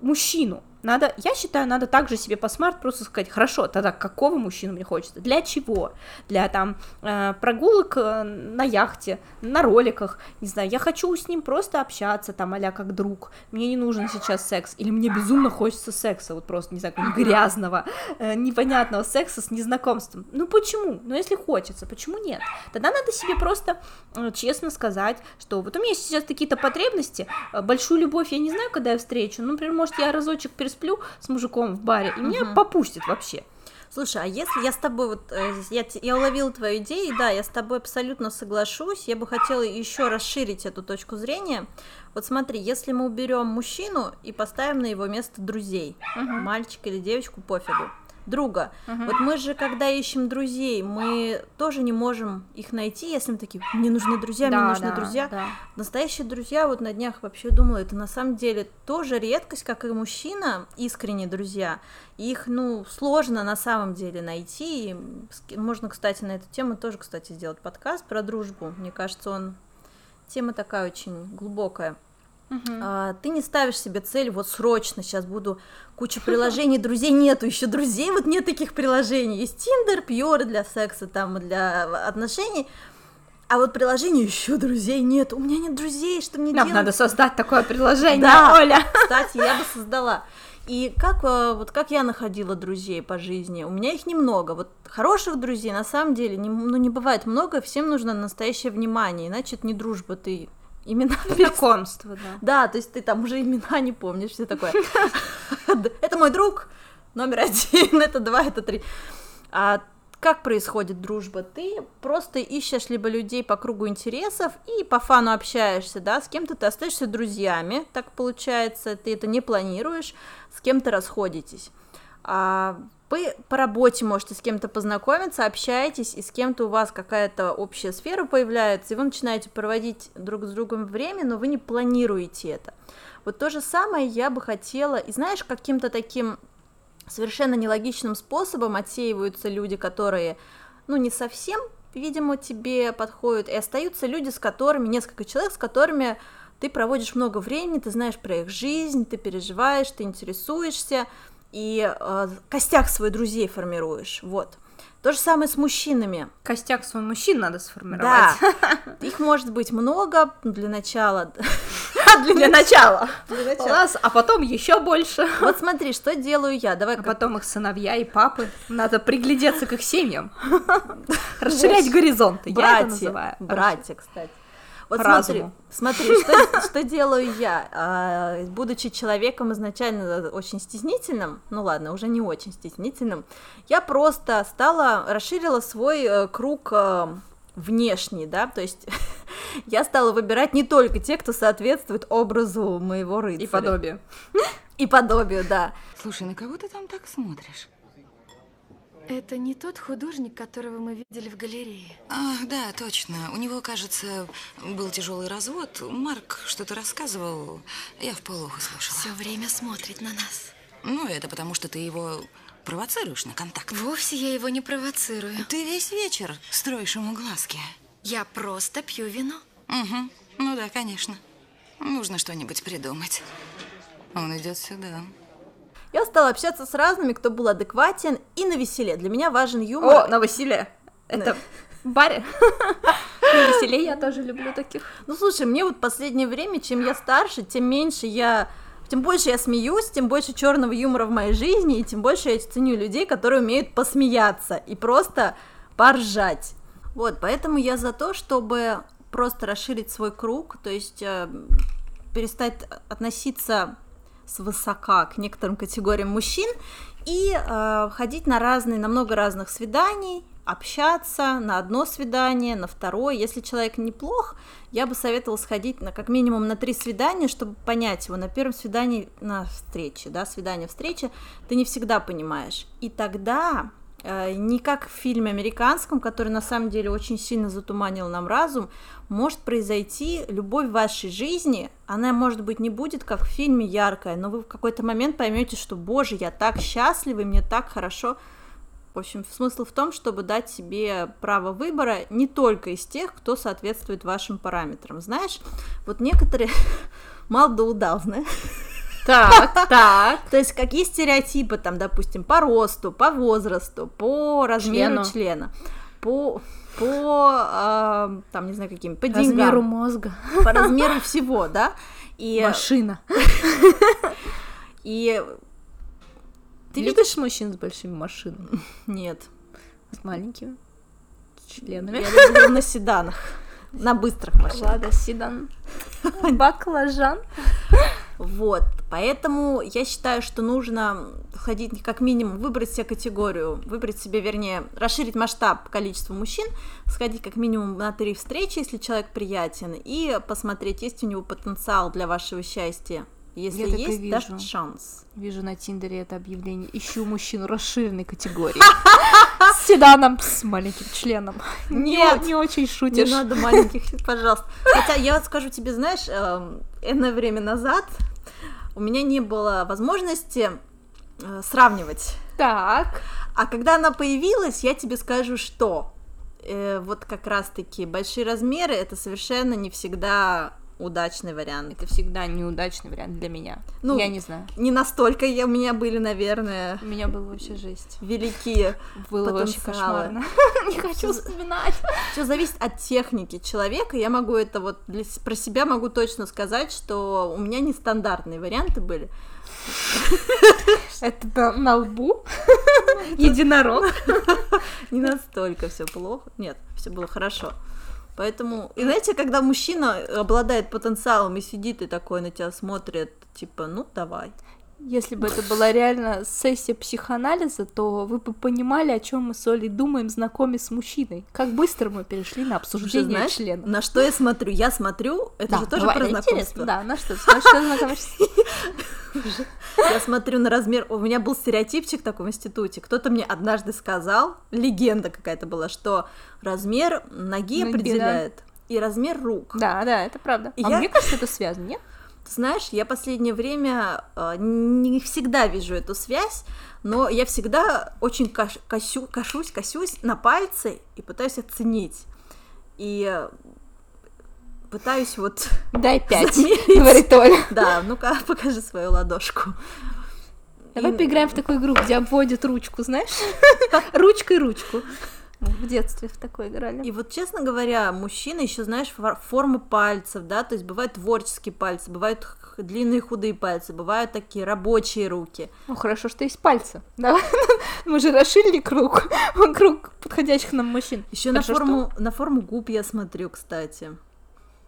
мужчину, надо, я считаю, надо также себе по смарт просто сказать, хорошо, тогда какого мужчину мне хочется, для чего, для там э, прогулок э, на яхте, на роликах, не знаю, я хочу с ним просто общаться, там, а как друг, мне не нужен сейчас секс, или мне безумно хочется секса, вот просто, не знаю, грязного, э, непонятного секса с незнакомством, ну почему, ну если хочется, почему нет, тогда надо себе просто честно сказать, что вот у меня сейчас какие-то потребности, большую любовь я не знаю, когда я встречу, ну, например, может, я разочек перес сплю с мужиком в баре, и меня попустит вообще. Слушай, а если я с тобой вот э, я, я уловила твою идею, да, я с тобой абсолютно соглашусь, я бы хотела еще расширить эту точку зрения. Вот смотри, если мы уберем мужчину и поставим на его место друзей, uh-huh. мальчика или девочку, пофигу друга. Угу. Вот мы же, когда ищем друзей, мы тоже не можем их найти, если мы такие, мне нужны друзья, да, мне нужны да, друзья. Да. Настоящие друзья, вот на днях вообще думала, это на самом деле тоже редкость, как и мужчина, искренние друзья. Их, ну, сложно на самом деле найти. И можно, кстати, на эту тему тоже, кстати, сделать подкаст про дружбу. Мне кажется, он тема такая очень глубокая. А, ты не ставишь себе цель, вот срочно сейчас буду куча приложений, друзей нету, еще друзей, вот нет таких приложений. Есть Тиндер, Пьоры для секса, там, для отношений. А вот приложение еще друзей нет. У меня нет друзей, что мне Нам делать? надо создать такое приложение, Да. Оля. Кстати, я бы создала. И как, э, вот как я находила друзей по жизни? У меня их немного. Вот хороших друзей на самом деле не, ну, не бывает много, всем нужно настоящее внимание, иначе это не дружба, ты имена Знакомство, да. Да, то есть ты там уже имена не помнишь, все такое. Это мой друг, номер один, это два, это три. А как происходит дружба? Ты просто ищешь либо людей по кругу интересов и по фану общаешься, да, с кем-то ты остаешься друзьями, так получается, ты это не планируешь, с кем-то расходитесь. А вы по работе можете с кем-то познакомиться, общаетесь, и с кем-то у вас какая-то общая сфера появляется, и вы начинаете проводить друг с другом время, но вы не планируете это. Вот то же самое я бы хотела, и знаешь, каким-то таким совершенно нелогичным способом отсеиваются люди, которые, ну, не совсем, видимо, тебе подходят, и остаются люди, с которыми, несколько человек, с которыми ты проводишь много времени, ты знаешь про их жизнь, ты переживаешь, ты интересуешься, и э, костяк своих друзей формируешь, вот. То же самое с мужчинами. Костяк свой мужчин надо сформировать. Да, их может быть много для начала. Для начала. Для У начала. нас, а потом еще больше. Вот смотри, что делаю я. Давай А потом их сыновья и папы. Надо приглядеться к их семьям. Расширять горизонты. Я это называю. братья, кстати. Вот По смотри, разуму. смотри, что, что делаю я, А, будучи человеком изначально очень стеснительным, ну ладно, уже не очень стеснительным, я просто стала, расширила свой э, круг э, внешний, да, то есть я стала выбирать не только те, кто соответствует образу моего рыцаря. И подобие. И подобию, да. Слушай, на кого ты там так смотришь? Это не тот художник, которого мы видели в галерее. Ах, да, точно. У него, кажется, был тяжелый развод. Марк что-то рассказывал. Я в полухо слушала. Все время смотрит на нас. Ну, это потому, что ты его провоцируешь на контакт. Вовсе я его не провоцирую. Ты весь вечер строишь ему глазки. Я просто пью вино. Угу. Ну да, конечно. Нужно что-нибудь придумать. Он идет сюда. Я стала общаться с разными, кто был адекватен и на веселе. Для меня важен юмор. О, на Василия. Это баре. На веселее я тоже люблю таких. Ну, слушай, мне вот последнее время, чем я старше, тем меньше я... Тем больше я смеюсь, тем больше черного юмора в моей жизни, и тем больше я ценю людей, которые умеют посмеяться и просто поржать. Вот, поэтому я за то, чтобы просто расширить свой круг, то есть э, перестать относиться свысока к некоторым категориям мужчин и э, ходить на разные, на много разных свиданий, общаться на одно свидание, на второе. Если человек неплох, я бы советовала сходить на как минимум на три свидания, чтобы понять его. На первом свидании на встрече, да, свидание встреча, ты не всегда понимаешь. И тогда не как в фильме американском, который на самом деле очень сильно затуманил нам разум, может произойти любовь в вашей жизни, она, может быть, не будет как в фильме яркая, но вы в какой-то момент поймете, что, боже, я так счастлива, мне так хорошо. В общем, смысл в том, чтобы дать себе право выбора не только из тех, кто соответствует вашим параметрам. Знаешь, вот некоторые мало да знаешь? Так, так. То есть какие стереотипы там, допустим, по росту, по возрасту, по размеру члена, по по а, там не знаю каким, по деньгам, Размеру мозга. по размеру всего, да? И Машина. и Ты Ты любишь мужчин с большими машинами? нет, С маленькими членами? я люблю на седанах, на быстрых машинах. Лада Седан. Баклажан. Вот, поэтому я считаю, что нужно ходить как минимум, выбрать себе категорию, выбрать себе, вернее, расширить масштаб количества мужчин, сходить как минимум на три встречи, если человек приятен, и посмотреть, есть у него потенциал для вашего счастья. Если Я есть, дашь вижу. шанс. Вижу на Тиндере это объявление. Ищу мужчину расширенной категории. С седаном, с маленьким членом. Нет. Не, не очень Не шутишь. надо маленьких, пожалуйста. Хотя я вот скажу тебе, знаешь, эм, энное время назад у меня не было возможности э, сравнивать Так. А когда она появилась, я тебе скажу, что э, вот как раз-таки большие размеры это совершенно не всегда удачный вариант. Это всегда неудачный вариант для меня. Ну, я не знаю. Не настолько я, у меня были, наверное, У меня было вообще жесть. великие. Было вообще кошмарно. Не хочу вспоминать. Все зависит от техники человека. Я могу это вот про себя могу точно сказать, что у меня нестандартные варианты были. Это на, на лбу. Единорог. Не настолько все плохо. Нет, все было хорошо. Поэтому, и знаете, когда мужчина обладает потенциалом и сидит и такой на тебя смотрит, типа, ну давай. Если бы это была реально сессия психоанализа, то вы бы понимали, о чем мы с Олей думаем, знакомясь с мужчиной. Как быстро мы перешли на Слушай, обсуждение знаешь, члена. на что я смотрю? Я смотрю, это же тоже давай, про знакомство. интересно. Да, на что? На что знакомишься? Я смотрю на размер. У меня был стереотипчик такой в институте. Кто-то мне однажды сказал, легенда какая-то была, что размер ноги Ноги, определяет и размер рук. Да, да, это правда. А Я- мне кажется, это связано, нет? Ты знаешь, я последнее время э, не всегда вижу эту связь, но я всегда очень каш- косю- кашусь, косюсь на пальцы и пытаюсь оценить. И пытаюсь вот... Дай пять, говорит Оля. Да, ну-ка, покажи свою ладошку. Давай И- поиграем в такую игру, где обводят ручку, знаешь? Ручкой ручку. В детстве в такой играли. И вот, честно говоря, мужчины еще, знаешь, фор- формы пальцев, да, то есть бывают творческие пальцы, бывают длинные худые пальцы, бывают такие рабочие руки. Ну хорошо, что есть пальцы. Да? Мы же расширили круг, круг подходящих нам мужчин. Еще на форму, на форму губ я смотрю, кстати.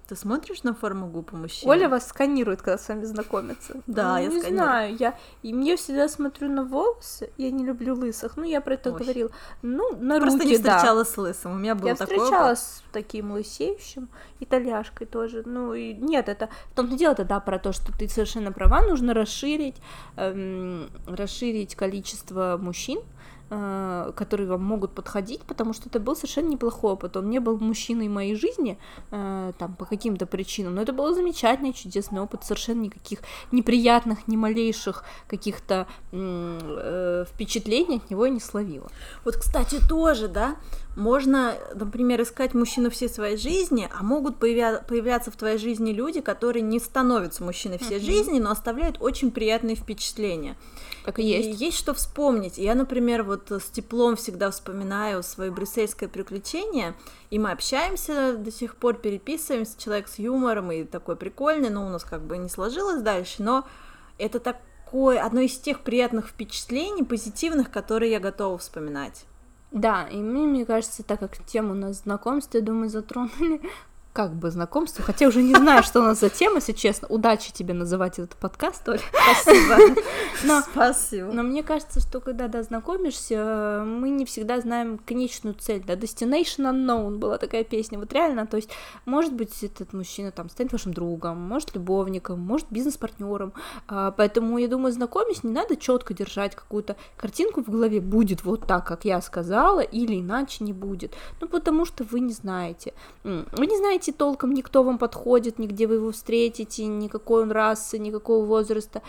Ты смотришь на форму губ у мужчин? Оля вас сканирует, когда с вами знакомится. Да, Ну, я не сканирую. знаю, я мне всегда смотрю на волосы. Я не люблю лысых. Ну, я про это говорила. Ну, на Просто руки, не да. встречалась с лысым. У меня был Я такой встречалась с таким лысеющим, итальяшкой тоже. Ну, и нет, это в том-то дело, это да, про то, что ты совершенно права, нужно расширить, эм, расширить количество мужчин, которые вам могут подходить, потому что это был совершенно неплохой опыт. Он не был мужчиной моей жизни, э, там, по каким-то причинам, но это был замечательный, чудесный опыт, совершенно никаких неприятных, ни малейших каких-то э, впечатлений от него я не словила. Вот, кстати, тоже, да, можно, например, искать мужчину всей своей жизни, а могут появя- появляться в твоей жизни люди, которые не становятся мужчиной всей жизни, но оставляют очень приятные впечатления. Так и И есть. есть что вспомнить. Я, например, вот с теплом всегда вспоминаю свое брюссельское приключение, и мы общаемся до сих пор, переписываемся, человек с юмором и такой прикольный, но у нас как бы не сложилось дальше, но это такое одно из тех приятных впечатлений, позитивных, которые я готова вспоминать. Да, и мне, мне кажется, так как тему у нас знакомства, я думаю, затронули как бы знакомство, хотя уже не знаю, что у нас за тема, если честно. Удачи тебе называть этот подкаст, Оля. Спасибо. Но Спасибо. Но мне кажется, что когда да, знакомишься, мы не всегда знаем конечную цель, да, Destination Unknown была такая песня, вот реально, то есть, может быть, этот мужчина там станет вашим другом, может, любовником, может, бизнес-партнером, А, поэтому, я думаю, знакомясь, не надо четко держать какую-то картинку в голове, будет вот так, как я сказала, или иначе не будет, ну, потому что вы не знаете, вы не знаете толком, никто вам подходит, нигде вы его встретите, никакой он расы, никакого возраста,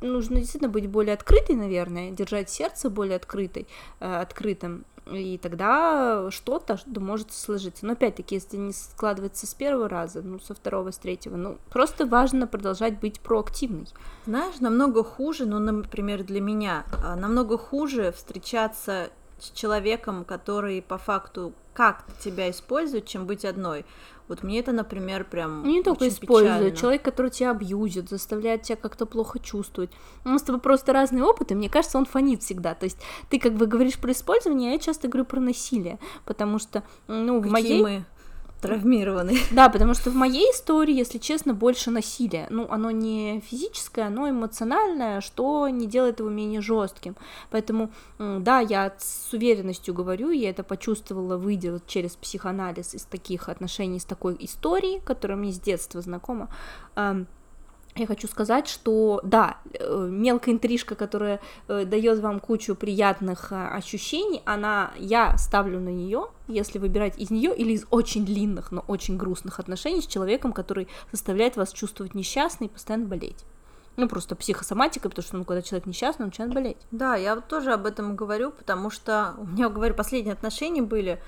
нужно действительно быть более открытой, наверное, держать сердце более открытой, э, открытым, и тогда что-то может сложиться. Но опять-таки, если не складывается с первого раза, ну, со второго, с третьего, ну, просто важно продолжать быть проактивной. Знаешь, намного хуже, ну, например, для меня, а, намного хуже встречаться с человеком, который по факту как-то тебя использует, чем быть одной. Вот мне это, например, прям не только использует, печально. человек, который тебя абьюзит, заставляет тебя как-то плохо чувствовать. У нас с тобой просто разные опыты, мне кажется, он фонит всегда. То есть ты как бы говоришь про использование, а я часто говорю про насилие, потому что, ну, в Какие моей... мы травмированные. Да, потому что в моей истории, если честно, больше насилия. Ну, оно не физическое, оно эмоциональное, что не делает его менее жестким. Поэтому, да, я с уверенностью говорю, я это почувствовала, выйдя вот через психоанализ из таких отношений, из такой истории, которая мне с детства знакома. Я хочу сказать, что да, э, мелкая интрижка, которая дает вам кучу приятных э, ощущений, она, я ставлю на нее, если выбирать из нее или из очень длинных, но очень грустных отношений с человеком, который заставляет вас чувствовать несчастной и постоянно болеть. Ну, просто психосоматика, потому что, ну, когда человек несчастный, он начинает болеть. Да, я вот тоже об этом говорю, потому что у меня, говорю, последние отношения были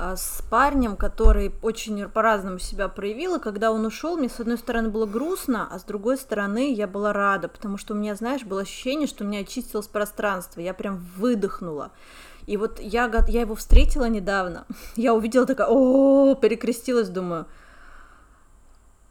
с парнем, который очень по-разному себя проявил, и когда он ушел, мне с одной стороны было грустно, а с другой стороны я была рада, потому что у меня, знаешь, было ощущение, что у меня очистилось пространство, я прям выдохнула. И вот я, я его встретила недавно, я увидела такая, о, перекрестилась, думаю,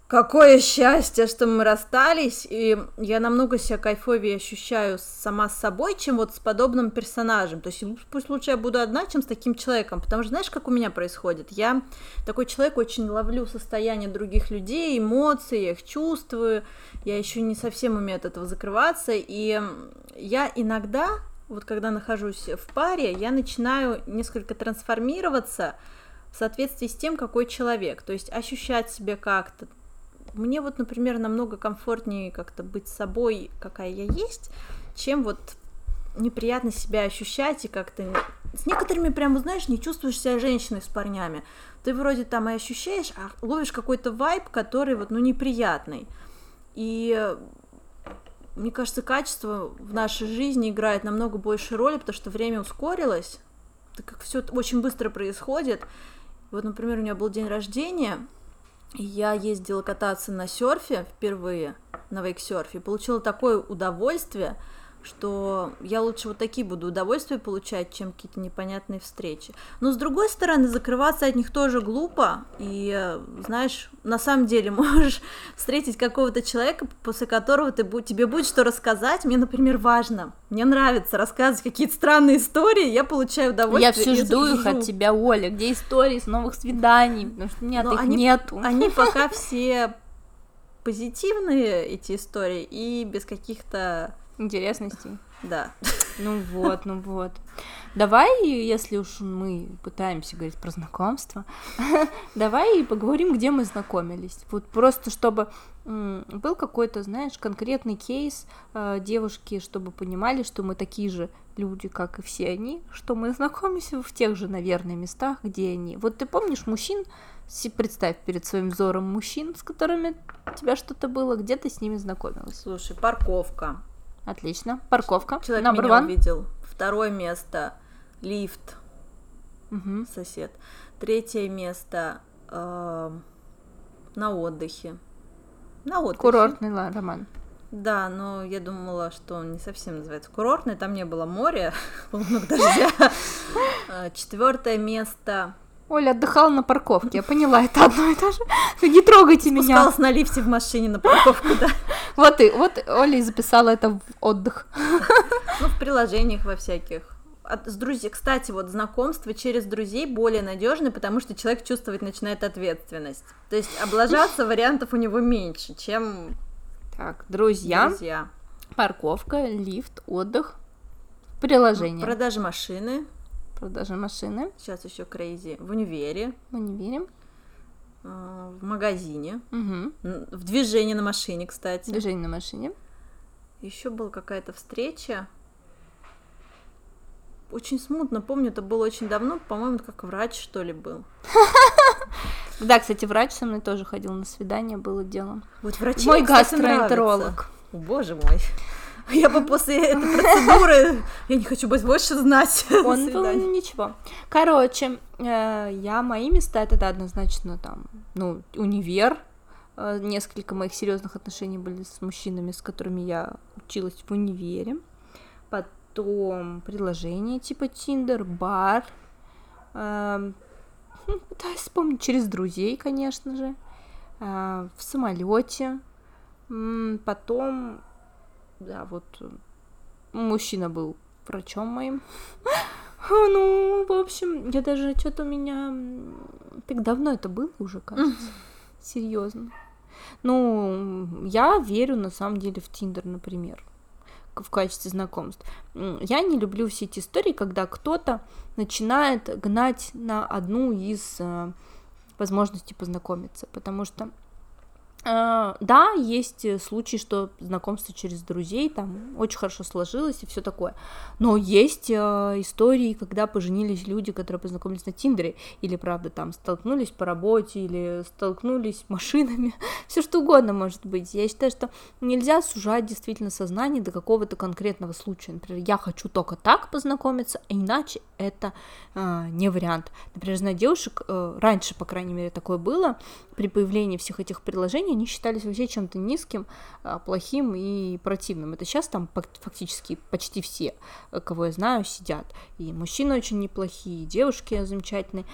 Какое счастье, что мы расстались, и я намного себя кайфовее ощущаю сама с собой, чем вот с подобным персонажем. То есть пусть лучше я буду одна, чем с таким человеком, потому что знаешь, как у меня происходит? Я такой человек, очень ловлю состояние других людей, эмоции, я их чувствую, я еще не совсем умею от этого закрываться, и я иногда, вот когда нахожусь в паре, я начинаю несколько трансформироваться в соответствии с тем, какой человек, то есть ощущать себя как-то, мне вот, например, намного комфортнее как-то быть собой, какая я есть, чем вот неприятно себя ощущать и как-то... С некоторыми прям, знаешь, не чувствуешь себя женщиной с парнями. Ты вроде там и ощущаешь, а ловишь какой-то вайб, который вот, ну, неприятный. И мне кажется, качество в нашей жизни играет намного больше роли, потому что время ускорилось, так как все очень быстро происходит. Вот, например, у меня был день рождения, я ездила кататься на серфе впервые, на вейксерфе, получила такое удовольствие, что я лучше вот такие буду удовольствия получать, чем какие-то непонятные встречи. Но с другой стороны, закрываться от них тоже глупо, и, знаешь, на самом деле можешь встретить какого-то человека, после которого ты, тебе будет что рассказать. Мне, например, важно, мне нравится рассказывать какие-то странные истории, я получаю удовольствие. Я все жду их от тебя, Оля, где истории с новых свиданий, потому что нет, их они, нету. Они пока все позитивные, эти истории, и без каких-то Интересностей. Да. Ну вот, ну вот. Давай, если уж мы пытаемся говорить про знакомство, давай поговорим, где мы знакомились. Вот просто чтобы был какой-то, знаешь, конкретный кейс э, девушки, чтобы понимали, что мы такие же люди, как и все они, что мы знакомимся в тех же, наверное, местах, где они. Вот ты помнишь мужчин, представь перед своим взором мужчин, с которыми у тебя что-то было, где ты с ними знакомилась? Слушай, парковка, Отлично. Парковка. Человек Number меня one. увидел. Второе место лифт. Угу. Сосед. Третье место э, на отдыхе. На отдыхе. Курортный роман. Да, но я думала, что он не совсем называется курортный, там не было моря, много дождя. Э, Четвертое место Оля отдыхала на парковке, я поняла, это одно и то же. Вы не трогайте меня. Спускалась на лифте в машине на парковку, да. Вот и вот Оля и записала это в отдых. Ну, в приложениях во всяких. От, с друзей, кстати, вот знакомство через друзей более надежно, потому что человек чувствовать начинает ответственность. То есть облажаться вариантов у него меньше, чем так, друзья, друзья. парковка, лифт, отдых, приложение. Продажа машины, продажи машины. Сейчас еще крейзи. В универе. В универе. А, в магазине. Угу. В движении на машине, кстати. Движение на машине. Еще была какая-то встреча. Очень смутно помню, это было очень давно, по-моему, как врач, что ли, был. Да, кстати, врач со мной тоже ходил на свидание, было дело. Вот врач Мой гастроэнтеролог. Боже мой. Я бы после этой процедуры, я не хочу быть больше знать. Он был ничего. Короче, э, я мои места это однозначно там, ну, универ. Э, несколько моих серьезных отношений были с мужчинами, с которыми я училась в универе. Потом приложение типа Тиндер, бар. Эм, хм, пытаюсь вспомнить через друзей, конечно же. Э, в самолете. Потом да, вот мужчина был врачом моим. Ну, в общем, я даже что-то у меня... Так давно это было уже, кажется. Серьезно. Ну, я верю на самом деле в Тиндер, например, в качестве знакомств. Я не люблю все эти истории, когда кто-то начинает гнать на одну из э, возможностей познакомиться, потому что А, да, есть э, случаи, что знакомство через друзей там очень хорошо сложилось и все такое. Но есть э, истории, когда поженились люди, которые познакомились на Тиндере, или, правда, там столкнулись по работе, или столкнулись машинами, все что угодно может быть. Я считаю, что нельзя сужать действительно сознание до какого-то конкретного случая. Например, я хочу только так познакомиться, а иначе это э, не вариант. Например, знаю девушек, э, раньше, по крайней мере, такое было, при появлении всех этих приложений, они считались вообще чем-то низким, а, плохим и противным. Это сейчас там фактически почти все, э, кого я знаю, сидят. И мужчины очень неплохие, и девушки замечательные.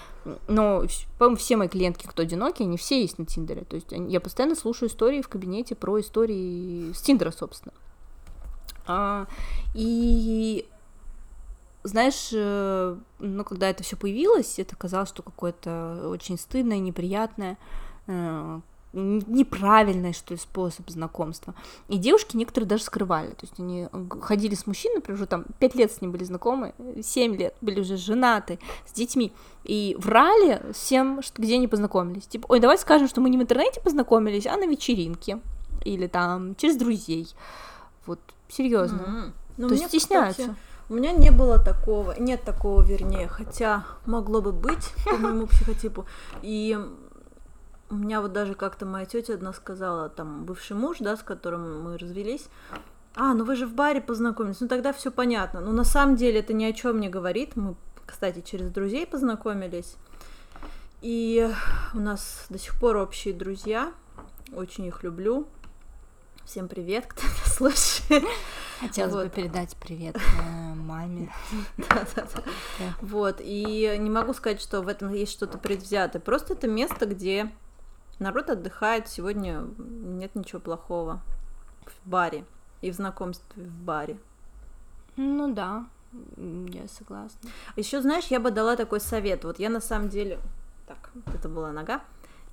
Но, по-моему, все мои клиентки, кто одинокий, они все есть на Тиндере. То есть я постоянно слушаю истории в кабинете про истории с Тиндера, собственно. А, и знаешь, э, ну, когда это все появилось, это казалось, что какое-то очень стыдное, неприятное. Э, неправильный, что ли, способ знакомства. И девушки некоторые даже скрывали, то есть они ходили с мужчиной, например, уже там 5 лет с ним были знакомы, 7 лет, были уже женаты, с детьми, и врали всем, что, где они познакомились. Типа, ой, давай скажем, что мы не в интернете познакомились, а на вечеринке, или там через друзей. Вот, серьезно. Mm-hmm. Ну, то есть стесняются. Кстати, у меня не было такого, нет такого, вернее, хотя могло бы быть по моему психотипу. И у меня вот даже как-то моя тетя одна сказала, там, бывший муж, да, с которым мы развелись, а, ну вы же в баре познакомились, ну тогда все понятно. Но на самом деле это ни о чем не говорит. Мы, кстати, через друзей познакомились. И у нас до сих пор общие друзья. Очень их люблю. Всем привет, кто это слушает. Хотелось вот. бы передать привет э, маме. Да-да-да. Вот, и не могу сказать, что в этом есть что-то предвзятое. Просто это место, где Народ отдыхает, сегодня нет ничего плохого в баре и в знакомстве в баре. Ну да, я согласна. Еще, знаешь, я бы дала такой совет. Вот я на самом деле... Так, это была нога.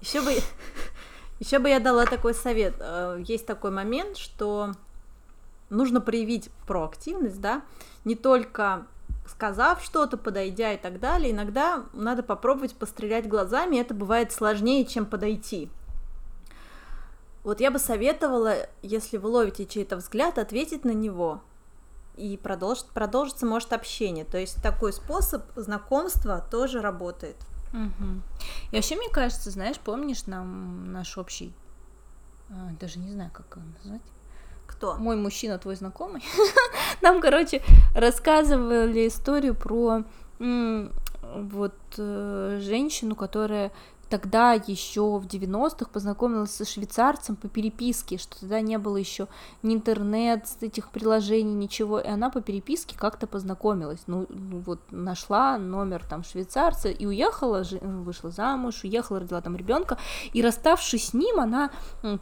Еще бы... Еще бы я дала такой совет. Э, есть такой момент, что нужно проявить проактивность, да, не только сказав что-то, подойдя и так далее, иногда надо попробовать пострелять глазами, это бывает сложнее, чем подойти. Вот я бы советовала, если вы ловите чей-то взгляд, ответить на него, и продолжит, продолжится может общение. То есть такой способ знакомства тоже работает. Угу. И вообще, мне кажется, знаешь, помнишь нам наш общий, а, даже не знаю, как его назвать, кто? Мой мужчина, твой знакомый. Нам, короче, рассказывали историю про вот э, женщину, которая тогда еще в 90-х познакомилась со швейцарцем по переписке, что тогда не было еще ни интернет, этих приложений, ничего, и она по переписке как-то познакомилась, ну, ну вот нашла номер там швейцарца и уехала, вышла замуж, уехала, родила там ребенка, и расставшись с ним, она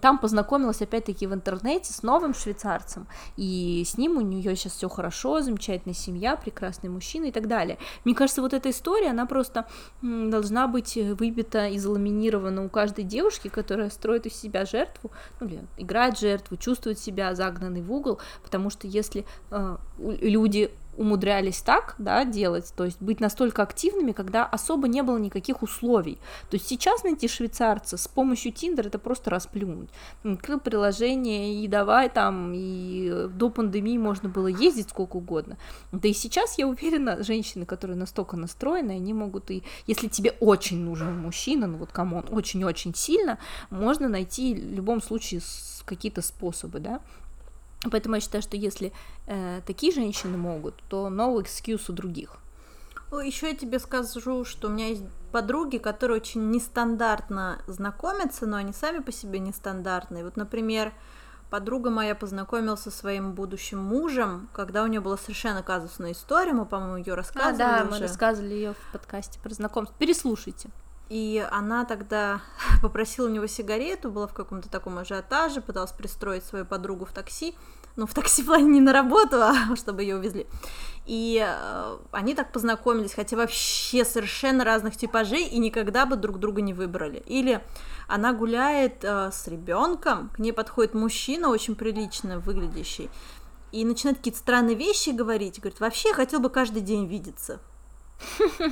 там познакомилась опять-таки в интернете с новым швейцарцем, и с ним у нее сейчас все хорошо, замечательная семья, прекрасный мужчина и так далее. Мне кажется, вот эта история, она просто должна быть выбита из заламинировано у каждой девушки, которая строит из себя жертву, ну, или играет жертву, чувствует себя загнанной в угол, потому что если э, люди умудрялись так, да, делать, то есть быть настолько активными, когда особо не было никаких условий. То есть сейчас найти швейцарца с помощью Тиндера это просто расплюнуть. Открыл приложение и давай там, и до пандемии можно было ездить сколько угодно. Да и сейчас, я уверена, женщины, которые настолько настроены, они могут и, если тебе очень нужен мужчина, ну вот кому он очень-очень сильно, можно найти в любом случае какие-то способы, да, Поэтому я считаю, что если э, такие женщины могут, то no excuse у других. Еще я тебе скажу, что у меня есть подруги, которые очень нестандартно знакомятся, но они сами по себе нестандартные. Вот, например, подруга моя познакомилась со своим будущим мужем, когда у нее была совершенно казусная история, мы, по-моему, ее рассказывали. А, да, уже. мы рассказывали ее в подкасте про знакомство. Переслушайте. И она тогда попросила у него сигарету, была в каком-то таком ажиотаже, пыталась пристроить свою подругу в такси. Ну, в такси плане не на работу, а чтобы ее увезли. И э, они так познакомились, хотя вообще совершенно разных типажей и никогда бы друг друга не выбрали. Или она гуляет э, с ребенком, к ней подходит мужчина, очень прилично выглядящий, и начинает какие-то странные вещи говорить. Говорит, вообще я хотел бы каждый день видеться.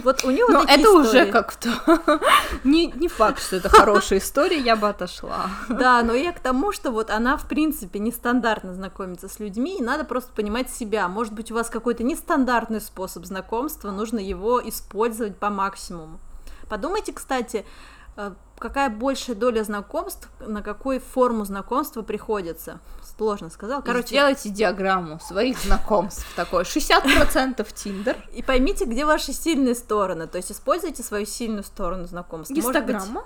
Вот у него Но такие это уже истории. как-то... не, не факт, что это хорошая история, я бы отошла. Да, но я к тому, что вот она, в принципе, нестандартно знакомится с людьми, и надо просто понимать себя. Может быть, у вас какой-то нестандартный способ знакомства, нужно его использовать по максимуму. Подумайте, кстати, какая большая доля знакомств, на какую форму знакомства приходится. Сложно сказал. Короче, сделайте диаграмму своих знакомств такой. 60% Тиндер. и поймите, где ваши сильные стороны. То есть используйте свою сильную сторону знакомства. Может быть, Инстаграмма.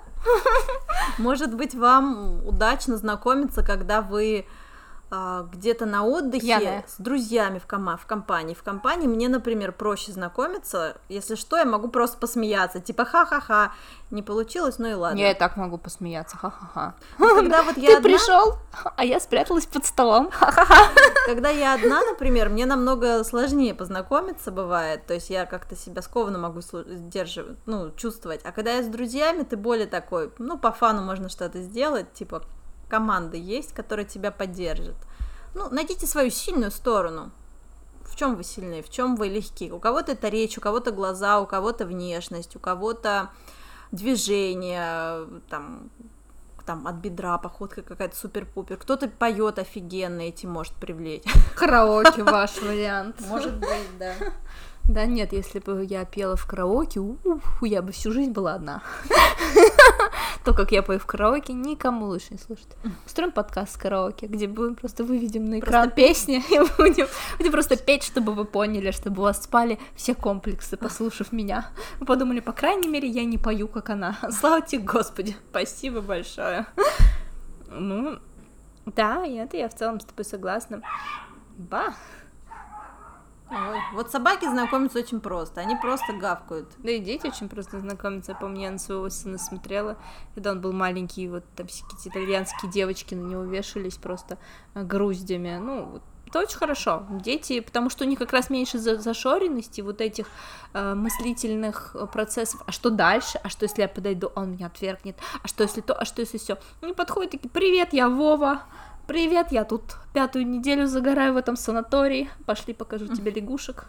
Может быть, вам удачно знакомиться, когда вы где-то на отдыхе Пьяная. с друзьями в, кома- в компании. В компании мне, например, проще знакомиться. Если что, я могу просто посмеяться. Типа, ха-ха-ха, не получилось, ну и ладно. Я и так могу посмеяться, ха-ха-ха. Ну, когда вот я Ты одна, пришел, а я спряталась под столом. когда я одна, например, мне намного сложнее познакомиться бывает. То есть я как-то себя скованно могу сдерживать, ну, чувствовать. А когда я с друзьями, ты более такой, ну, по фану можно что-то сделать, типа команда есть, которая тебя поддержит. Ну, найдите свою сильную сторону. В чем вы сильны, в чем вы легки. У кого-то это речь, у кого-то глаза, у кого-то внешность, у кого-то движение, там, там от бедра походка какая-то супер-пупер. Кто-то поет офигенно, этим может привлечь. Караоке ваш вариант. быть, да. Да нет, если бы я пела в караоке, уф, я бы всю жизнь была одна. То, как я пою в караоке, никому лучше не слушать. Устроим подкаст с караоке, где будем просто выведем на экран песни и будем, будем просто петь, чтобы вы поняли, чтобы у вас спали все комплексы, послушав меня. Вы подумали, по крайней мере, я не пою, как она. Слава тебе, Господи, спасибо большое. Ну, да, это я в целом с тобой согласна. Ба, Вот собаки знакомятся очень просто, они просто гавкают. Да и дети очень просто знакомятся. Я помню, я на своего сына смотрела, когда он был маленький, вот там всякие итальянские девочки на него вешались просто э, груздями. Ну, вот это очень хорошо. Дети, потому что у них как раз меньше за- зашоренности, вот этих э, мыслительных э, процессов. А что дальше? А что, если я подойду, он меня отвергнет? А что, если то? А что, если все? Они подходят такие, привет, я Вова. Привет, я тут пятую неделю загораю в этом санатории. Пошли, покажу тебе лягушек.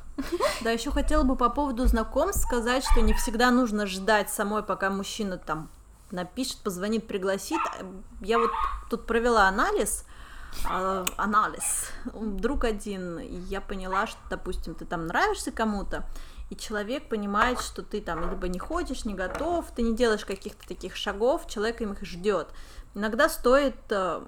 Да, еще хотела бы по поводу знакомств сказать, что не всегда нужно ждать самой, пока мужчина там напишет, позвонит, пригласит. Я вот тут провела анализ, а, анализ, друг один, и я поняла, что, допустим, ты там нравишься кому-то, и человек понимает, что ты там либо не хочешь, не готов, ты не делаешь каких-то таких шагов, человек им их ждет. Иногда стоит э,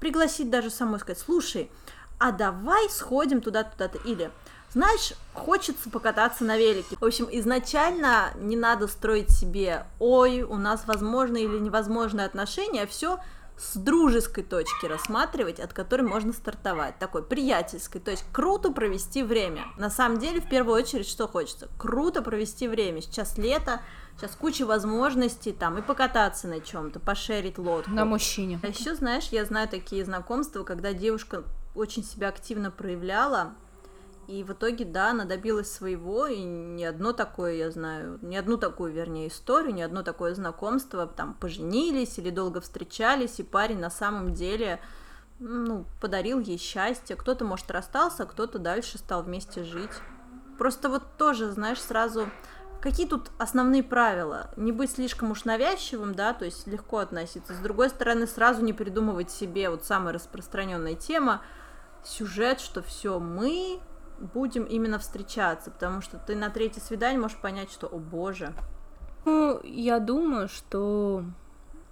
пригласить даже самой, сказать, слушай, а давай сходим туда-туда-то, или знаешь, хочется покататься на велике. В общем, изначально не надо строить себе, ой, у нас возможны или невозможные отношения, все с дружеской точки рассматривать, от которой можно стартовать, такой приятельской, то есть круто провести время. На самом деле, в первую очередь, что хочется? Круто провести время. Сейчас лето, сейчас куча возможностей там и покататься на чем-то, пошерить лодку. На мужчине. А еще, знаешь, я знаю такие знакомства, когда девушка очень себя активно проявляла, и в итоге, да, она добилась своего, и ни одно такое, я знаю, ни одну такую, вернее, историю, ни одно такое знакомство, там, поженились или долго встречались, и парень на самом деле, ну, подарил ей счастье. Кто-то, может, расстался, а кто-то дальше стал вместе жить. Просто вот тоже, знаешь, сразу... Какие тут основные правила? Не быть слишком уж навязчивым, да, то есть легко относиться. С другой стороны, сразу не придумывать себе вот самая распространенная тема, сюжет, что все мы будем именно встречаться, потому что ты на третье свидание можешь понять, что, о боже, Ну, я думаю, что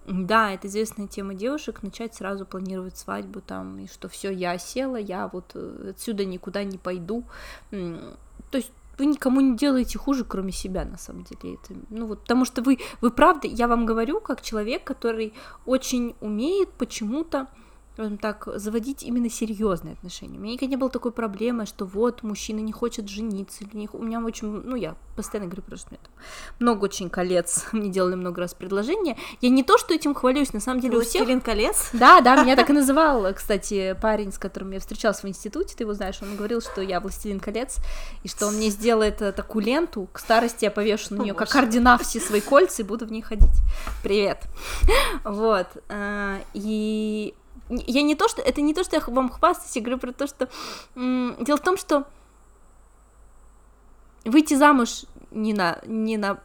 да, это известная тема девушек, начать сразу планировать свадьбу там, и что все, я села, я вот э, отсюда никуда не пойду. То есть вы никому не делаете хуже, кроме себя, на самом деле. Это, ну вот, потому что вы, вы правда, я вам говорю, как человек, который очень умеет почему-то скажем так, заводить именно серьезные отношения. У меня никогда не было такой проблемы, что вот мужчина не хочет жениться, или не... у меня очень, ну я постоянно говорю, просто мне там много очень колец, мне делали много раз предложения. Я не то, что этим хвалюсь, на самом деле у всех... «Властелин колец? Да, да, меня так и называл, кстати, парень, с которым я встречалась в институте, ты его знаешь, он говорил, что я властелин колец, и что он мне сделает э, такую ленту, к старости я повешу на нее как ордена все свои кольца и буду в ней ходить. Привет. Вот. э, И я не то, что... Это не то, что я вам хвастаюсь, я говорю про то, что... Дело в том, что выйти замуж не на, не на,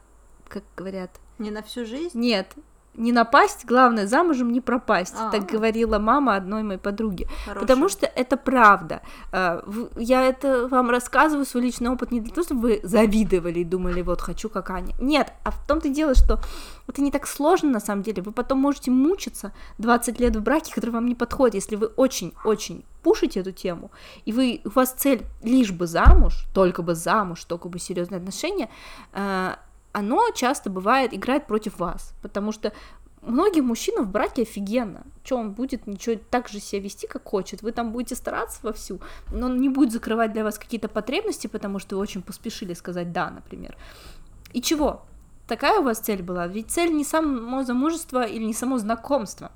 как говорят, Не на всю жизнь? нет, не напасть, главное, замужем не пропасть, А. так говорила мама одной моей подруги. Хорошая. Потому что это правда. В- Я это вам рассказываю, свой личный опыт, не для того, чтобы вы завидовали и думали, вот, хочу как Аня. Нет, а в том-то дело, что это не так сложно на самом деле. Вы потом можете мучиться 20 лет в браке, который вам не подходит, если вы очень-очень пушите эту тему, и вы, у вас цель лишь бы замуж, только бы замуж, только бы серьезные отношения, э, оно часто бывает, играет против вас, потому что многим мужчинам в браке офигенно, что он будет ничего так же себя вести, как хочет, вы там будете стараться вовсю, но он не будет закрывать для вас какие-то потребности, потому что вы очень поспешили сказать «да», например. И чего? Такая у вас цель была? Ведь цель не само замужество или не само знакомство.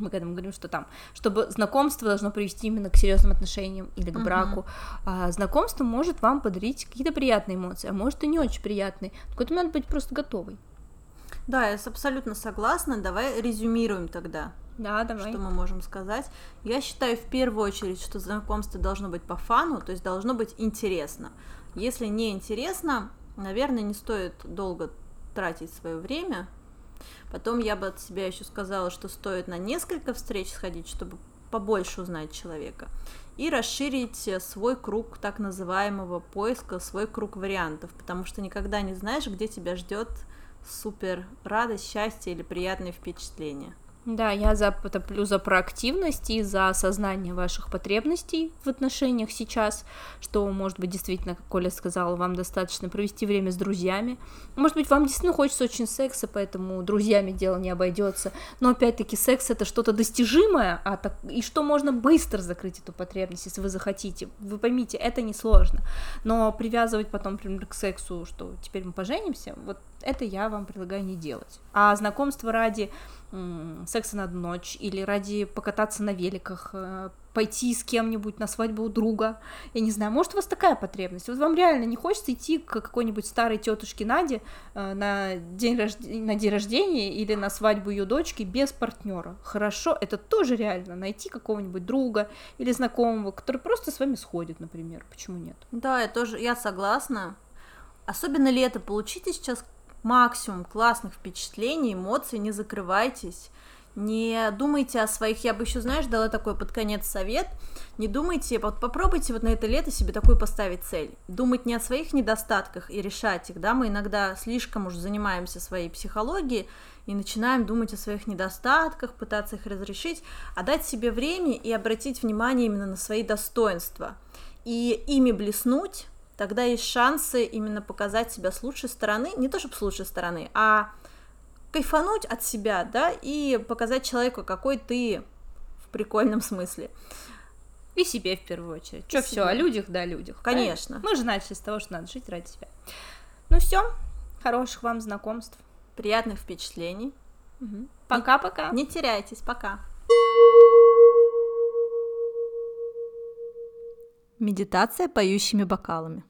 Мы к этому говорим, что там, чтобы знакомство должно привести именно к серьезным отношениям или к Мгм. браку. А знакомство может вам подарить какие-то приятные эмоции, а может и не очень приятные. К этому надо быть просто готовой. Да, я абсолютно согласна. Давай резюмируем тогда, Да, давай. что мы можем сказать. Я считаю в первую очередь, что знакомство должно быть по фану, то есть должно быть интересно. Если не интересно, наверное, не стоит долго тратить свое время. Потом я бы от себя еще сказала, что стоит на несколько встреч сходить, чтобы побольше узнать человека. И расширить э, свой круг так называемого поиска, свой круг вариантов, потому что никогда не знаешь, где тебя ждет супер радость, счастье или приятные впечатления. Да, я за потоплю за проактивность и за осознание ваших потребностей в отношениях сейчас, что, может быть, действительно, как Коля сказала, вам достаточно провести время с друзьями. Может быть, вам действительно хочется очень секса, поэтому друзьями дело не обойдется. Но опять-таки секс это что-то достижимое, а так, и что можно быстро закрыть эту потребность, если вы захотите. Вы поймите, это несложно. Но привязывать потом, например, к сексу, что теперь мы поженимся, вот это я вам предлагаю не делать. А знакомство ради секса на одну ночь или ради покататься на великах, э, пойти с кем-нибудь на свадьбу у друга, я не знаю, может у вас такая потребность, вот вам реально не хочется идти к какой-нибудь старой тетушке Наде э, на день, рожде- на день рождения или на свадьбу ее дочки без партнера. Хорошо, это тоже реально, найти какого-нибудь друга или знакомого, который просто с вами сходит, например, почему нет? Да, я тоже, я согласна. Особенно лето, получите сейчас максимум классных впечатлений, эмоций, не закрывайтесь. Не думайте о своих, я бы еще, знаешь, дала такой под конец совет, не думайте, вот попробуйте вот на это лето себе такую поставить цель, думать не о своих недостатках и решать их, да, мы иногда слишком уж занимаемся своей психологией и начинаем думать о своих недостатках, пытаться их разрешить, а дать себе время и обратить внимание именно на свои достоинства, и ими блеснуть, тогда есть шансы именно показать себя с лучшей стороны, не то чтобы с лучшей стороны, а кайфануть от себя, да, и показать человеку, какой ты в прикольном смысле. И себе в первую очередь. Че, И все, о людях, да, о людях. Конечно. правильно? Мы же начали с того, что надо жить ради себя. Ну все, хороших вам знакомств. Приятных впечатлений. Пока-пока. Не теряйтесь, пока. Медитация поющими бокалами.